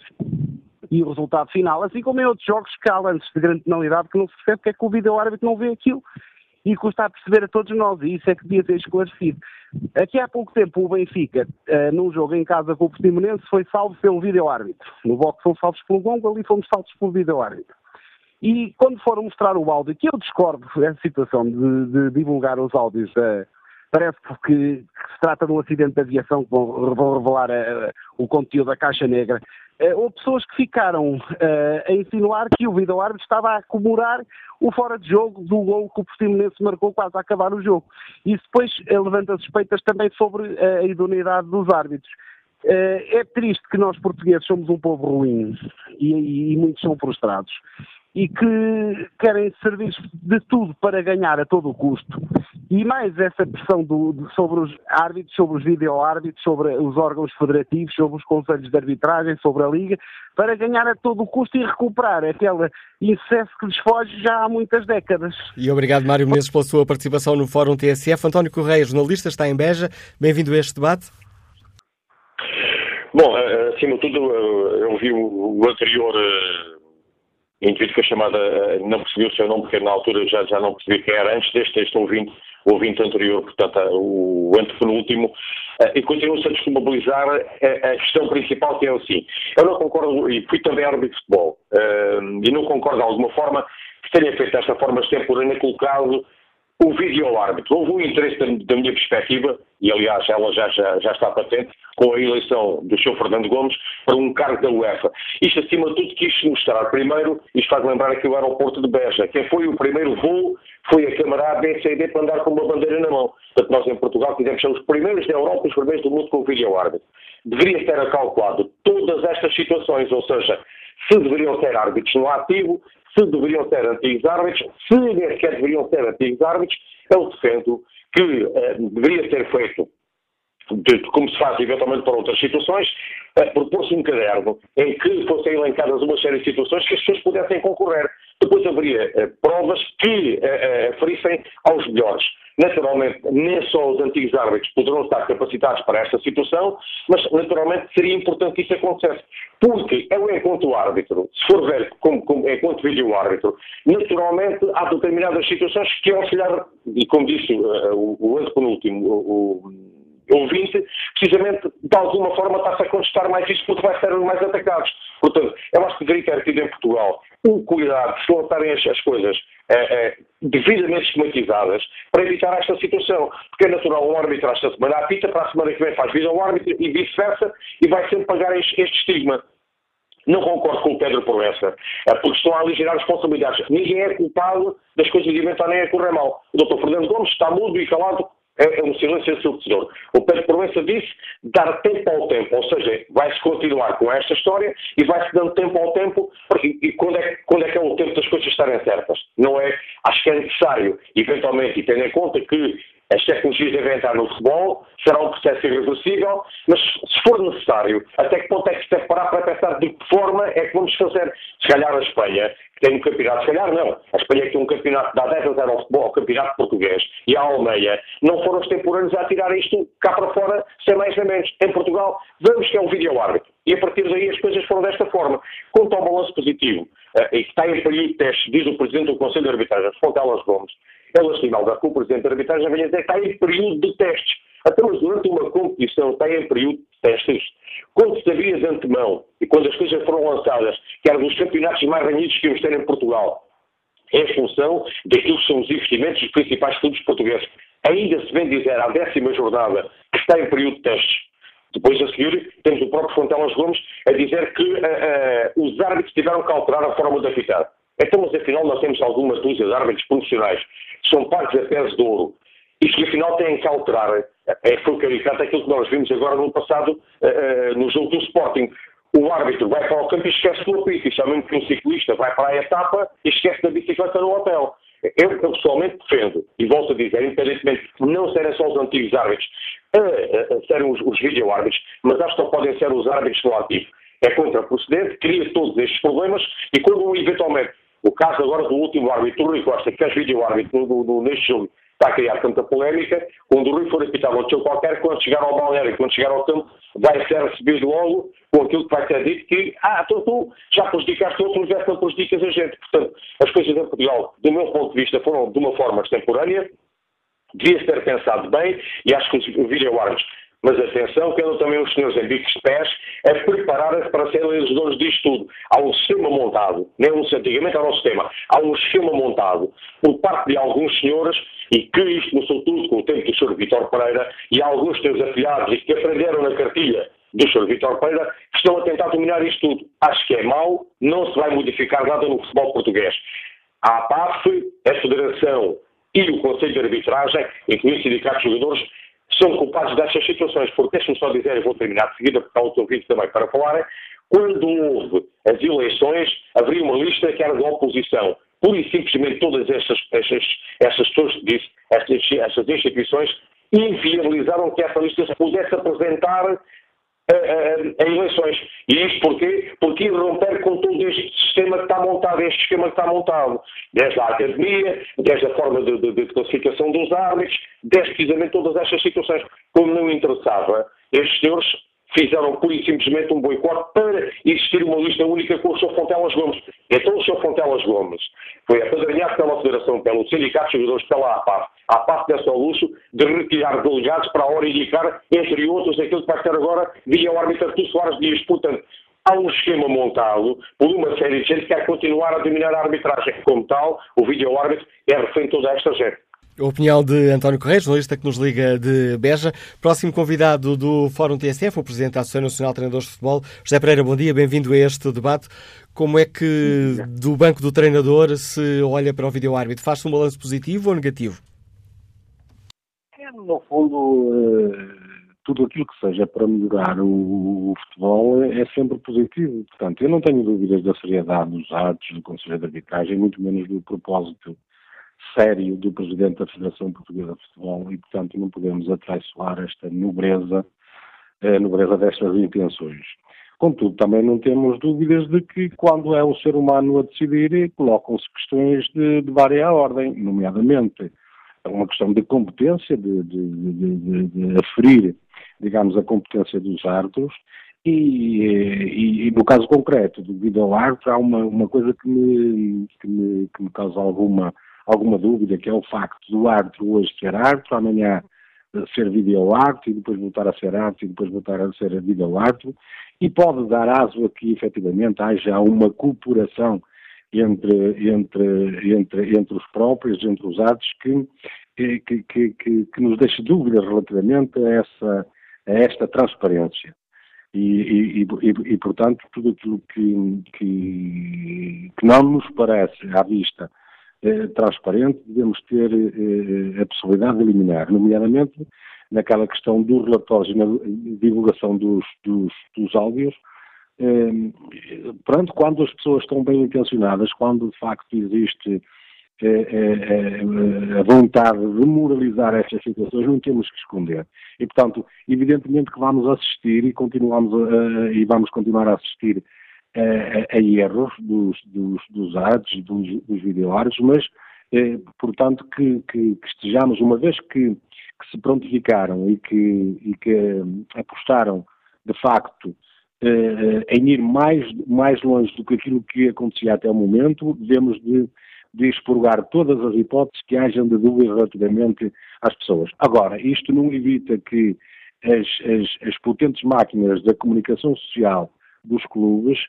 e o resultado final, assim como em outros jogos que há lances de grande penalidade que não se percebe porque é que o vídeo-árbitro não vê aquilo e custa a perceber a todos nós, e isso é que devia ter esclarecido. Aqui há pouco tempo o Benfica, uh, num jogo em casa com o Portimonense, foi salvo pelo vídeo-árbitro. No boxe fomos salvos pelo Gongo, ali fomos salvos pelo vídeo-árbitro. E quando foram mostrar o áudio, que eu discordo dessa situação de, de divulgar os áudios da, parece que, que, se trata de um acidente de aviação que vão, revelar uh, o conteúdo da caixa negra. Uh, houve pessoas que ficaram uh, a insinuar que o vídeo-árbitro estava a comemorar o fora de jogo do gol que o Portimonense marcou quase a acabar o jogo. Isso depois levanta suspeitas também sobre a idoneidade dos árbitros. é triste que nós portugueses somos um povo ruim e, e muitos são frustrados. E que querem servir de tudo para ganhar a todo o custo. E mais essa pressão do, de, sobre os árbitros, sobre os vídeo-árbitros, sobre os órgãos federativos, sobre os conselhos de arbitragem, sobre a Liga, para ganhar a todo o custo e recuperar aquele incesso que lhes foge já há muitas décadas. E obrigado, Mário Menezes, pela sua participação no Fórum TSF. António Correia, jornalista, está em Beja. Bem-vindo a este debate. Bom, eh, acima de tudo, eh, eu vi o anterior eh, indivíduo a chamada não percebi o seu nome, porque na altura já, já não percebi quem era, antes deste, este ouvinte, o ouvinte anterior, portanto, o antepenúltimo, e continuo-se a desculpabilizar a, questão principal, que é assim. Eu não concordo, e fui também árbitro de futebol, e não concordo de alguma forma que tenha feito desta forma extemporânea, colocado o vídeo-árbitro. Houve um interesse da, da, minha perspectiva, e aliás ela já, já, já, está patente, com a eleição do Sr. Fernando Gomes para um cargo da UEFA. Isto, acima de tudo, quis mostrar. Primeiro, isto faz lembrar aqui o aeroporto de Beja. Quem foi o primeiro voo foi a Câmara ABCD para andar com uma bandeira na mão. Portanto, nós em Portugal quisemos ser os primeiros da Europa e os primeiros do mundo com o vídeo-árbitro. Deveria ter calculado todas estas situações, ou seja, se deveriam ter árbitros no ativo, se deveriam ser antigos árbitros, se nem sequer deveriam ser antigos árbitros, eu defendo que eh, deveria ser feito, de, como se faz eventualmente para outras situações, eh, propor-se um caderno em que fossem elencadas uma série de situações que as pessoas pudessem concorrer. Depois haveria eh, provas que eh, eh, aferissem aos melhores. Naturalmente, nem só os antigos árbitros poderão estar capacitados para esta situação, mas naturalmente seria importante que isso acontecesse. Porque eu, enquanto árbitro, se for ver como, como, enquanto vídeo-árbitro, naturalmente há determinadas situações que auxiliar, e como disse uh, o, o antepenúltimo, o, o ouvinte, precisamente de alguma forma está-se a contestar mais isso porque vai ser mais atacados. Portanto, eu acho que deveria ter tido em Portugal o cuidado de soltarem as, as coisas é, é, devidamente esquematizadas para evitar esta situação. Porque é natural um árbitro esta semana apita, para a semana que vem faz vida ao árbitro e vice-versa e vai sempre pagar este, este estigma. Não concordo com o Pedro Proença, é porque estão a aligerar responsabilidades. Ninguém é culpado das coisas de inventarem a correr mal. O Dr. Fernando Gomes está mudo e calado é, é um silêncio ensurdecedor. O Pedro Proença disse dar tempo ao tempo, ou seja, vai-se continuar com esta história e vai-se dando tempo ao tempo, porque, e quando é, quando é que é o tempo das coisas estarem certas? Não é? Acho que é necessário, eventualmente, e tendo em conta que as tecnologias devem entrar no futebol, será um processo irreversível, mas se for necessário, até que ponto é que se parar para pensar de que forma é que vamos fazer? Se calhar a Espanha, tem um campeonato, se calhar não, a Espanha tem um campeonato dá 10 a 0 ao futebol, ao campeonato português, e a Alemanha, não foram os temporâneos a tirar isto cá para fora, sem mais nem menos. Em Portugal, vamos que é um vídeo-árbitro. E a partir daí as coisas foram desta forma. Quanto ao balanço positivo, uh, e que está em período de teste, diz o Presidente do Conselho de Arbitragem, Fontelas Gomes, ela assinala que o Presidente da Arbitragem vem dizer que está em período de testes. Até mas durante uma competição está em período de testes. Quando se sabia de antemão, e quando as coisas foram lançadas, que era dos campeonatos mais renhidos que íamos ter em Portugal, em função daquilo que são os investimentos dos principais clubes portugueses. Ainda se vem dizer à décima jornada que está em período de testes. Depois a seguir, temos o próprio Fontelas Gomes a dizer que uh, uh, os árbitros tiveram que alterar a forma de apitar. Então, mas afinal nós temos algumas dúzias de árbitros profissionais que são pagos a pés de ouro e que afinal têm que alterar. É, foi caricato aquilo que nós vimos agora no passado uh, no jogo do Sporting. O árbitro vai para o campo e esquece do apito. É mesmo que um ciclista vai para a etapa e esquece da bicicleta no hotel. Eu, eu pessoalmente defendo, e volto a dizer, independentemente de não serem só os antigos árbitros a, a, a serem os, os vídeo-árbitros, mas acho que não podem ser os árbitros no ativo. É contraproducente, cria todos estes problemas e quando eventualmente o caso agora do último árbitro, Rui Costa, que é vídeo-árbitro neste jogo, está a criar tanta polémica. Quando o Rui for apitar um jogo qualquer, quando chegar ao balneário, quando chegar ao campo, vai ser recebido logo com aquilo que vai ser dito que, ah, tu, tu já prejudicaste outros, já não prejudicas a gente. Portanto, as coisas em Portugal, do meu ponto de vista, foram de uma forma extemporânea, devia ser pensado bem, e acho que os vídeo-árbitros mas atenção, que andam também os senhores bicos de pés a preparar-se para serem donos disto tudo. Há um sistema montado, nem um, antigamente era um sistema, há um sistema montado por parte de alguns senhores e que isto começou tudo com o tempo do Sr. Vitor Pereira e alguns teus afiliados e que aprenderam na cartilha do Sr. Vitor Pereira que estão a tentar dominar isto tudo. Acho que é mau, não se vai modificar nada no futebol português. A APAF, a Federação e o Conselho de Arbitragem, incluindo o Sindicato de Jogadores, são culpados destas situações, porque deixe-me só dizer, vou terminar de seguida, porque há outros ouvintes também para falarem, quando houve as eleições, haveria uma lista que era da oposição. Pura e simplesmente todas essas, essas, essas pessoas disse, essas, essas instituições inviabilizaram que essa lista se pudesse apresentar em eleições. E isto porquê? Porque ir romper com todo este sistema que está montado, este esquema que está montado. Desde a academia, desde a forma de, de, de classificação dos árbitros, desde precisamente todas estas situações. Como não interessava, estes senhores fizeram pura e simplesmente um boicote para existir uma lista única com o Sr. Fontelas Gomes. Então o Sr. Fontelas Gomes foi apadrinhado pela Federação, pelo Sindicato de Jogadores, pela APAF, a parte dessa luxo de retirar delegados para a hora indicar, entre outros, aquilo que vai ser agora via o árbitro Artur Soares Dias. Portanto, há um esquema montado por uma série de gente que quer continuar a dominar a arbitragem. Como tal, o vídeo-árbitro é refém toda esta gente. A opinião de António Correia, jornalista que nos liga de Beja. Próximo convidado do Fórum TSF, o Presidente da Associação Nacional de Treinadores de Futebol, José Pereira, bom dia, bem-vindo a este debate. Como é que do banco do treinador se olha para o vídeo-árbitro? Faz-se um balanço positivo ou negativo? É, no fundo, tudo aquilo que seja para melhorar o, futebol é sempre positivo. Portanto, eu não tenho dúvidas da seriedade dos atos do Conselho de Arbitragem, muito menos do propósito sério do Presidente da Federação Portuguesa de Futebol e, portanto, não podemos atraiçoar esta nobreza, a nobreza destas intenções. Contudo, também não temos dúvidas de que, quando é o ser humano a decidir, colocam-se questões de, de várias ordem, nomeadamente uma questão de competência, de, de, de, de aferir, digamos, a competência dos árbitros, e, e, e, no caso concreto do vídeo árbitro, há uma, uma coisa que me, que me, que me causa alguma alguma dúvida, que é o facto do árbitro hoje ser árbitro, amanhã eh, ser vídeo-árbitro e depois voltar a ser árbitro e depois voltar a ser vídeo-árbitro, e pode dar aso a que efetivamente haja uma cooperação entre, entre, entre, entre os próprios, entre os árbitros, eh, que, que, que, que, nos deixa dúvidas relativamente a, essa, a esta transparência. E, e, e, e, portanto, tudo aquilo que, que, que não nos parece à vista eh, transparente, devemos ter eh, a possibilidade de eliminar, nomeadamente naquela questão dos relatórios e na divulgação dos, dos, dos áudios, eh, pronto, quando as pessoas estão bem intencionadas, quando de facto existe eh, eh, eh, a vontade de moralizar estas situações, não temos que esconder. E, portanto, evidentemente que vamos assistir e continuamos a, e vamos continuar a assistir a, a erros dos, dos, dos ads, dos, dos videoários, mas, eh, portanto, que, que, que, estejamos, uma vez que, que, se prontificaram e que, e que eh, apostaram, de facto, eh, em ir mais, mais longe do que aquilo que acontecia até o momento, devemos de, de expurgar todas as hipóteses que hajam de dúvida relativamente às pessoas. Agora, isto não evita que as, as, as potentes máquinas da comunicação social dos clubes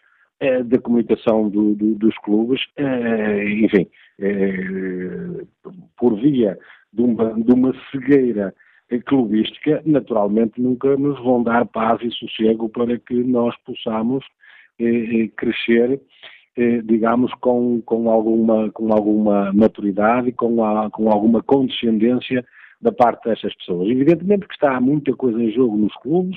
eh, da comunicação do, do, dos clubes, eh, enfim, eh, por via de uma, de uma cegueira clubística, naturalmente nunca nos vão dar paz e sossego para que nós possamos crescer, digamos, com, com, alguma, com alguma maturidade, com, a, com alguma condescendência da parte destas pessoas. Evidentemente que está muita coisa em jogo nos clubes,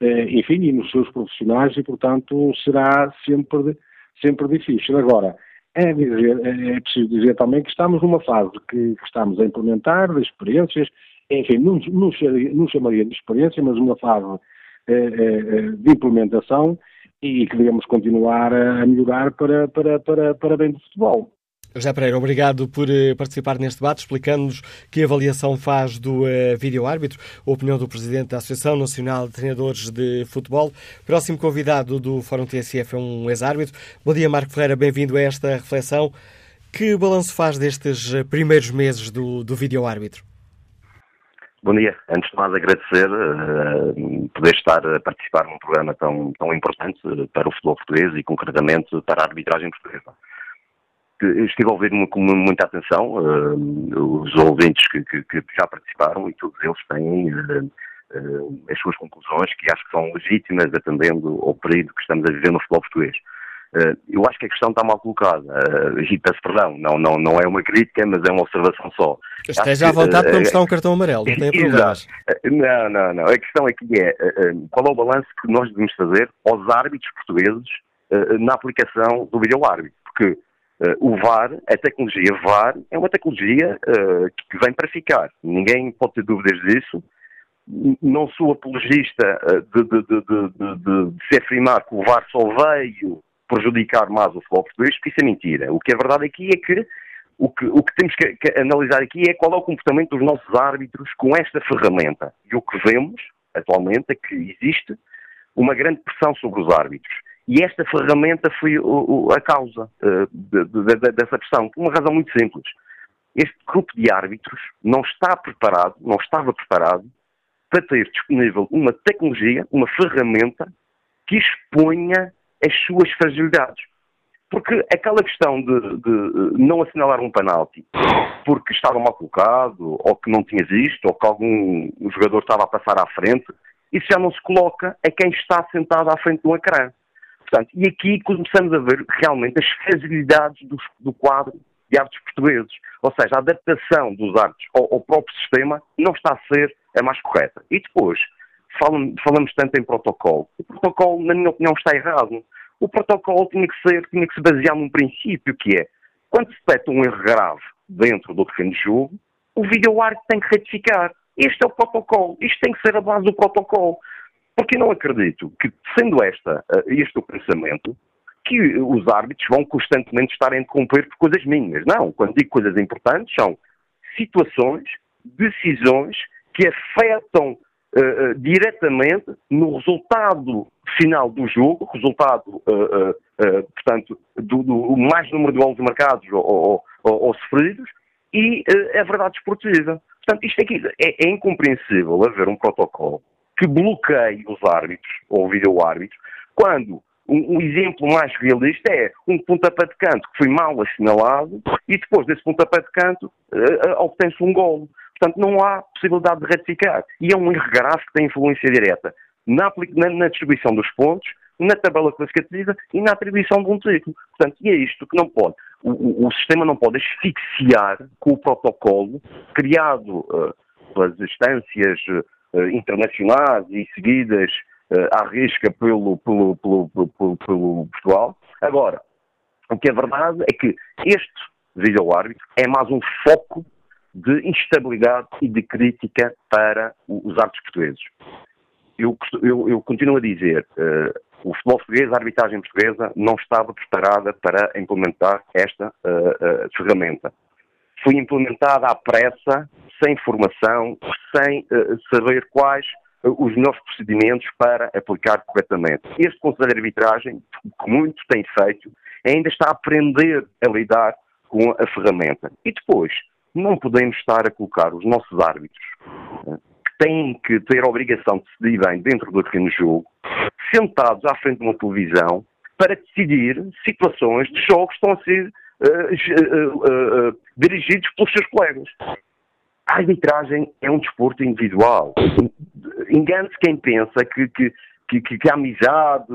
enfim, e nos seus profissionais e, portanto, será sempre, sempre difícil. Agora, é, dizer, é, é preciso dizer também que estamos numa fase que, que estamos a implementar de experiências, enfim, não, não, não chamaria de experiência, mas uma fase é, de implementação e que devemos continuar a melhorar para, para, para, para bem do futebol. José Pereira, obrigado por eh, participar neste debate, explicando-nos que avaliação faz do uh, vídeo-árbitro, a opinião do Presidente da Associação Nacional de Treinadores de Futebol. Próximo convidado do Fórum TSF é um ex-árbitro. Bom dia, Marco Ferreira, bem-vindo a esta reflexão. Que balanço faz destes eh, primeiros meses do, do vídeo-árbitro? Bom dia. Antes de mais agradecer uh, poder estar a participar num programa tão, tão importante para o futebol português e concretamente para a arbitragem portuguesa estive a ouvir com muita atenção uh, os ouvintes que, que, que, já participaram e todos eles têm uh, uh, as suas conclusões, que acho que são legítimas, atendendo ao período que estamos a viver no futebol português. Eu acho que a questão está mal colocada. E peço perdão, não, não, não é uma crítica, mas é uma observação só. Esteja à vontade para mostrar um cartão amarelo, não tem. Não, não, não. A questão aqui é qual é o balanço que nós devemos fazer aos árbitros portugueses na aplicação do vídeo-árbitro. Porque o VAR, a tecnologia VAR, é uma tecnologia que vem para ficar. Ninguém pode ter dúvidas disso não sou apologista de, de, de, de, se afirmar que o VAR só veio prejudicar mais o futebol português, porque isso é mentira. O que é verdade aqui é que o que, o que temos que, que, analisar aqui é qual é o comportamento dos nossos árbitros com esta ferramenta. E o que vemos atualmente é que existe uma grande pressão sobre os árbitros. E esta ferramenta foi o, o, a causa uh, de, de, de, dessa pressão, por uma razão muito simples. Este grupo de árbitros não está preparado, não estava preparado para ter disponível uma tecnologia, uma ferramenta que exponha as suas fragilidades. Porque aquela questão de, de, não assinalar um penalti porque estava mal colocado, ou que não tinha visto, ou que algum jogador estava a passar à frente, isso já não se coloca a quem está sentado à frente do ecrã. Portanto, e aqui começamos a ver realmente as fragilidades do, do quadro de árbitros portugueses. Ou seja, a adaptação dos árbitros ao, ao, próprio sistema não está a ser a mais correta. E depois, falamos tanto em protocolo. O protocolo, na minha opinião, está errado. O protocolo tinha que ser, tinha que se basear num princípio que é, quando se detecta um erro grave dentro do terreno de jogo, o vídeo-árbitro tem que retificar. Este é o protocolo. Isto tem que ser a base do protocolo. Porque não acredito que, sendo esta, eh, este o pensamento, que os árbitros vão constantemente estar a interromper por coisas mínimas. Não, quando digo coisas importantes, são situações, decisões que afetam uh, diretamente no resultado final do jogo, resultado, uh, portanto, do, do, mais número de golos marcados ou, ou, ou, ou sofridos, e a verdade esportiva. Portanto, isto aqui é, é incompreensível haver um protocolo que bloqueie os árbitros, ou o vídeo-árbitro, quando um, um, exemplo mais realista é um pontapé de canto que foi mal assinalado e depois desse pontapé de canto uh, obtém-se um golo. Portanto, não há possibilidade de ratificar. E é um erro grave que tem influência direta na, na, na distribuição dos pontos, na tabela classificativa e na atribuição de um título. Portanto, e é isto que não pode. O, o, o sistema não pode asfixiar com o protocolo criado uh, pelas instâncias internacionais e seguidas uh, à risca pelo, pelo, pelo, pelo, pelo Portugal. Agora, o que é verdade é que este vídeo-árbitro é mais um foco de instabilidade e de crítica para os árbitros portugueses. Eu, eu, eu continuo a dizer, uh, o futebol português, a arbitragem portuguesa, não estava preparada para implementar esta uh, uh, ferramenta. Foi implementada à pressa, sem formação, sem saber quais os melhores procedimentos para aplicar corretamente. Este Conselho de Arbitragem, que muito tem feito, ainda está a aprender a lidar com a ferramenta. E depois, não podemos estar a colocar os nossos árbitros, eh, que têm que ter a obrigação de decidir bem dentro do terreno de jogo, sentados à frente de uma televisão, para decidir situações de jogos que estão a ser uh, uh, dirigidos pelos seus colegas. A arbitragem é um desporto individual. Engane-se quem pensa que, que, que, que a amizade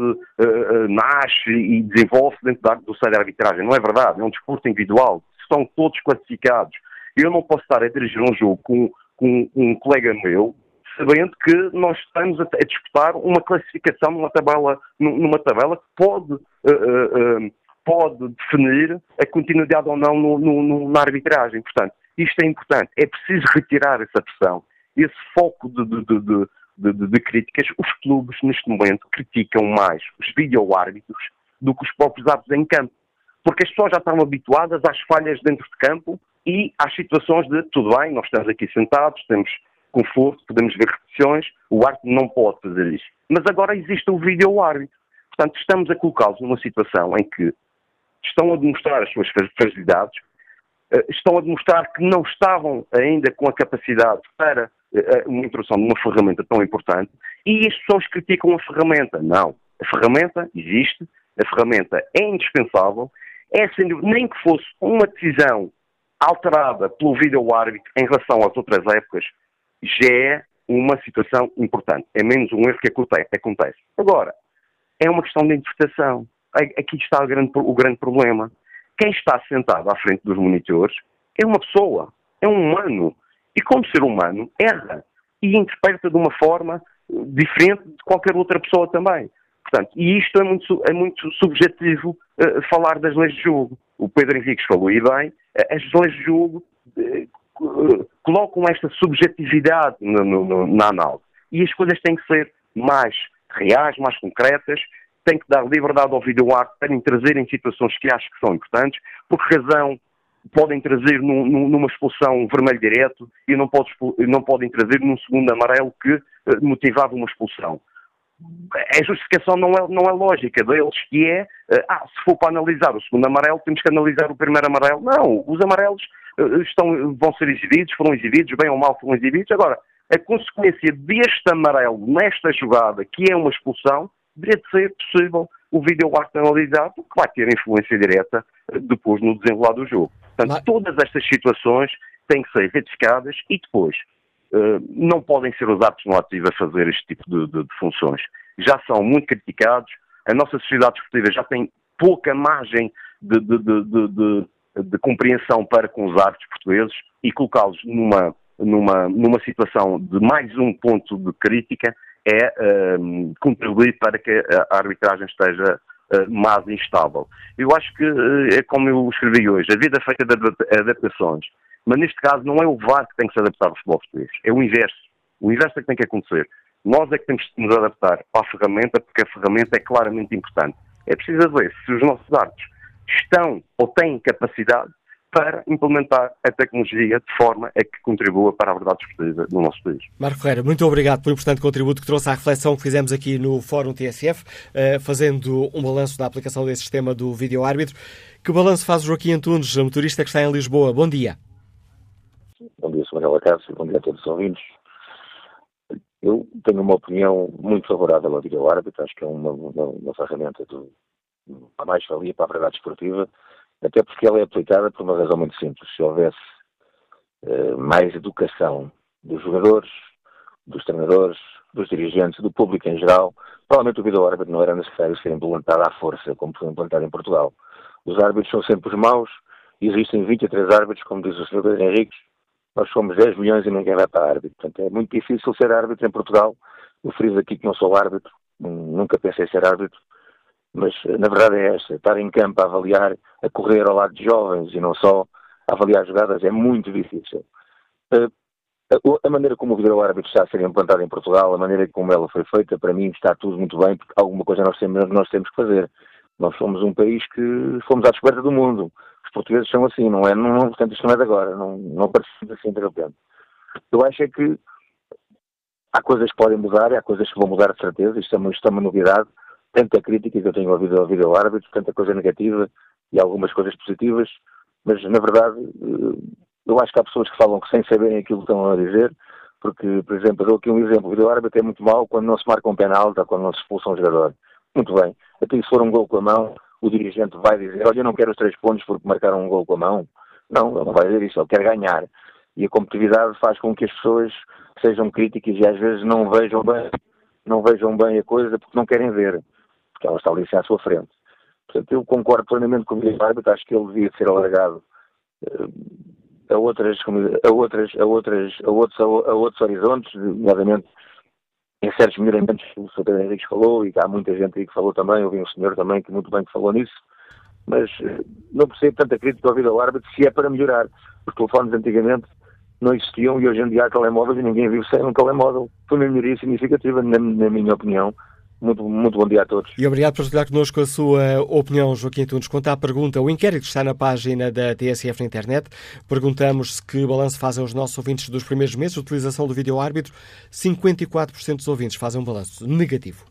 nasce e desenvolve-se dentro do seio da arbitragem. Não é verdade. É um desporto individual. Estão todos classificados. Eu não posso estar a dirigir um jogo com, com um colega meu sabendo que nós estamos a, a, disputar uma classificação numa tabela, numa tabela que pode, uh, uh, uh, pode definir a continuidade ou não no, no, na arbitragem. Portanto, isto é importante. É preciso retirar essa pressão, esse foco de, de, de, de, críticas. Os clubes, neste momento, criticam mais os vídeo-árbitros do que os próprios árbitros em campo. Porque as pessoas já estão habituadas às falhas dentro de campo e às situações de tudo bem, nós estamos aqui sentados, temos conforto, podemos ver repetições, o árbitro não pode fazer isso. Mas agora existe o vídeo-árbitro. Portanto, estamos a colocá-los numa situação em que estão a demonstrar as suas fragilidades, eh, estão a demonstrar que não estavam ainda com a capacidade para eh, uma introdução de uma ferramenta tão importante e as pessoas criticam a ferramenta. Não. A ferramenta existe, a ferramenta é indispensável, é nem que fosse uma decisão alterada pelo vídeo-árbitro em relação às outras épocas, já é uma situação importante. É menos um erro que acontece. Agora, é uma questão de interpretação. Aqui está o grande, o grande problema. Quem está sentado à frente dos monitores é uma pessoa, é um humano. E como ser humano, erra e interpreta de uma forma diferente de qualquer outra pessoa também. Portanto, e isto é muito, é muito subjetivo uh, falar das leis de jogo. O Pedro Henriques falou e bem, uh, as leis de jogo uh, colocam esta subjetividade no, no, na análise. E as coisas têm que ser mais reais, mais concretas, têm que dar liberdade ao videoarte para trazer em situações que acho que são importantes, por que razão podem trazer num, numa expulsão vermelho direto e não, pode, não podem trazer num segundo amarelo que motivava uma expulsão a justificação não é, não é lógica deles, que é, eh, ah, se for para analisar o segundo amarelo, temos que analisar o primeiro amarelo. Não, os amarelos eh, estão, vão ser exibidos, foram exibidos, bem ou mal foram exibidos. Agora, a consequência deste amarelo nesta jogada, que é uma expulsão, deveria ser possível o vídeo arte analisado, que vai ter influência direta eh, depois no desenrolar do jogo. Portanto, Mas... todas estas situações têm que ser retificadas e depois eh, não podem ser usados no ativo a fazer este tipo de, de, de, funções. Já são muito criticados, a nossa sociedade esportiva já tem pouca margem de, de compreensão para com os árbitros portugueses e colocá-los numa, numa, numa situação de mais um ponto de crítica é uh, contribuir para que a arbitragem esteja uh, mais instável. Eu acho que uh, é como eu escrevi hoje, a vida é feita de adaptações. Mas neste caso não é o VAR que tem que se adaptar ao futebol português, é o inverso. O inverso é que tem que acontecer. Nós é que temos que nos adaptar à ferramenta, porque a ferramenta é claramente importante. É preciso ver se os nossos árbitros estão ou têm capacidade para implementar a tecnologia de forma a que contribua para a verdade esportiva do nosso país. Marco Ferreira, muito obrigado pelo importante contributo que trouxe à reflexão que fizemos aqui no Fórum TSF, eh, fazendo um balanço da aplicação desse sistema do vídeo-árbitro. Que balanço faz o Joaquim Antunes, motorista que está em Lisboa? Bom dia. Bom dia, Sr. Cássio, bom dia a todos os ouvintes. Eu tenho uma opinião muito favorável ao vídeo-árbitro, acho que é uma, uma, uma ferramenta do, a mais-valia para a verdade esportiva, até porque ela é aplicada por uma razão muito simples. Se houvesse uh, mais educação dos jogadores, dos treinadores, dos dirigentes, do público em geral, provavelmente o vídeo-árbitro não era necessário ser implantado à força, como foi implantado em Portugal. Os árbitros são sempre os maus, existem 23 árbitros, como diz o Sr. Pedro Henriques, nós somos 10 milhões e ninguém vai para árbitro. Portanto, é muito difícil ser árbitro em Portugal. Eu friso aqui que não sou árbitro, nunca pensei ser árbitro, mas na verdade é esta: estar em campo a avaliar, a correr ao lado de jovens e não só a avaliar jogadas é muito difícil. Eh, a maneira como o vídeo árbitro está a ser implantado em Portugal, a maneira como ela foi feita, para mim está tudo muito bem, porque alguma coisa nós temos, nós temos que fazer. Nós somos um país que fomos à descoberta do mundo os portugueses são assim, não é? Não, portanto, isto não é de agora, não, não aparecemos assim de repente. Eu acho é que há coisas que podem mudar, há coisas que vão mudar de certeza, isto é uma, isto é uma novidade, tanta crítica que eu tenho ouvido ao vídeo árbitro, tanta coisa negativa e algumas coisas positivas, mas na verdade eh, eu acho que há pessoas que falam que sem saberem aquilo que estão a dizer, porque, por exemplo, dou aqui um exemplo, o vídeo árbitro é muito mau quando não se marca um penalti ou quando não se expulsa um jogador. Muito bem, até se for um gol com a mão, o dirigente vai dizer, olha, eu não quero os três pontos porque marcaram um gol com a mão. Não, ele não vai dizer isso, ele quer ganhar. E a competitividade faz com que as pessoas sejam críticas e às vezes não vejam bem, não vejam bem a coisa porque não querem ver, porque ela está ali assim à sua frente. Portanto, eu concordo plenamente com o Miguel árbitro, acho que ele devia ser alargado uh, a outras, a outras, a outras, a outros, a outros horizontes, nomeadamente em certos melhoramentos o Sr. Pedro Henriques falou e há muita gente aí que falou também, ouvi um senhor também que muito bem que falou nisso, mas eh, não percebo tanta crítica ao vídeo árbitro se é para melhorar. Os telefones antigamente não existiam e hoje em dia há telemóveis e ninguém vive sem um telemóvel. Foi uma melhoria significativa, na, na minha opinião. Muito, muito bom dia a todos. E obrigado por partilhar connosco a sua opinião, Joaquim Tunes. Quanto à pergunta, o inquérito está na página da TSF na internet. Perguntamos se que balanço fazem os nossos ouvintes dos primeiros meses de utilização do vídeo árbitro. 54% dos ouvintes fazem um balanço negativo.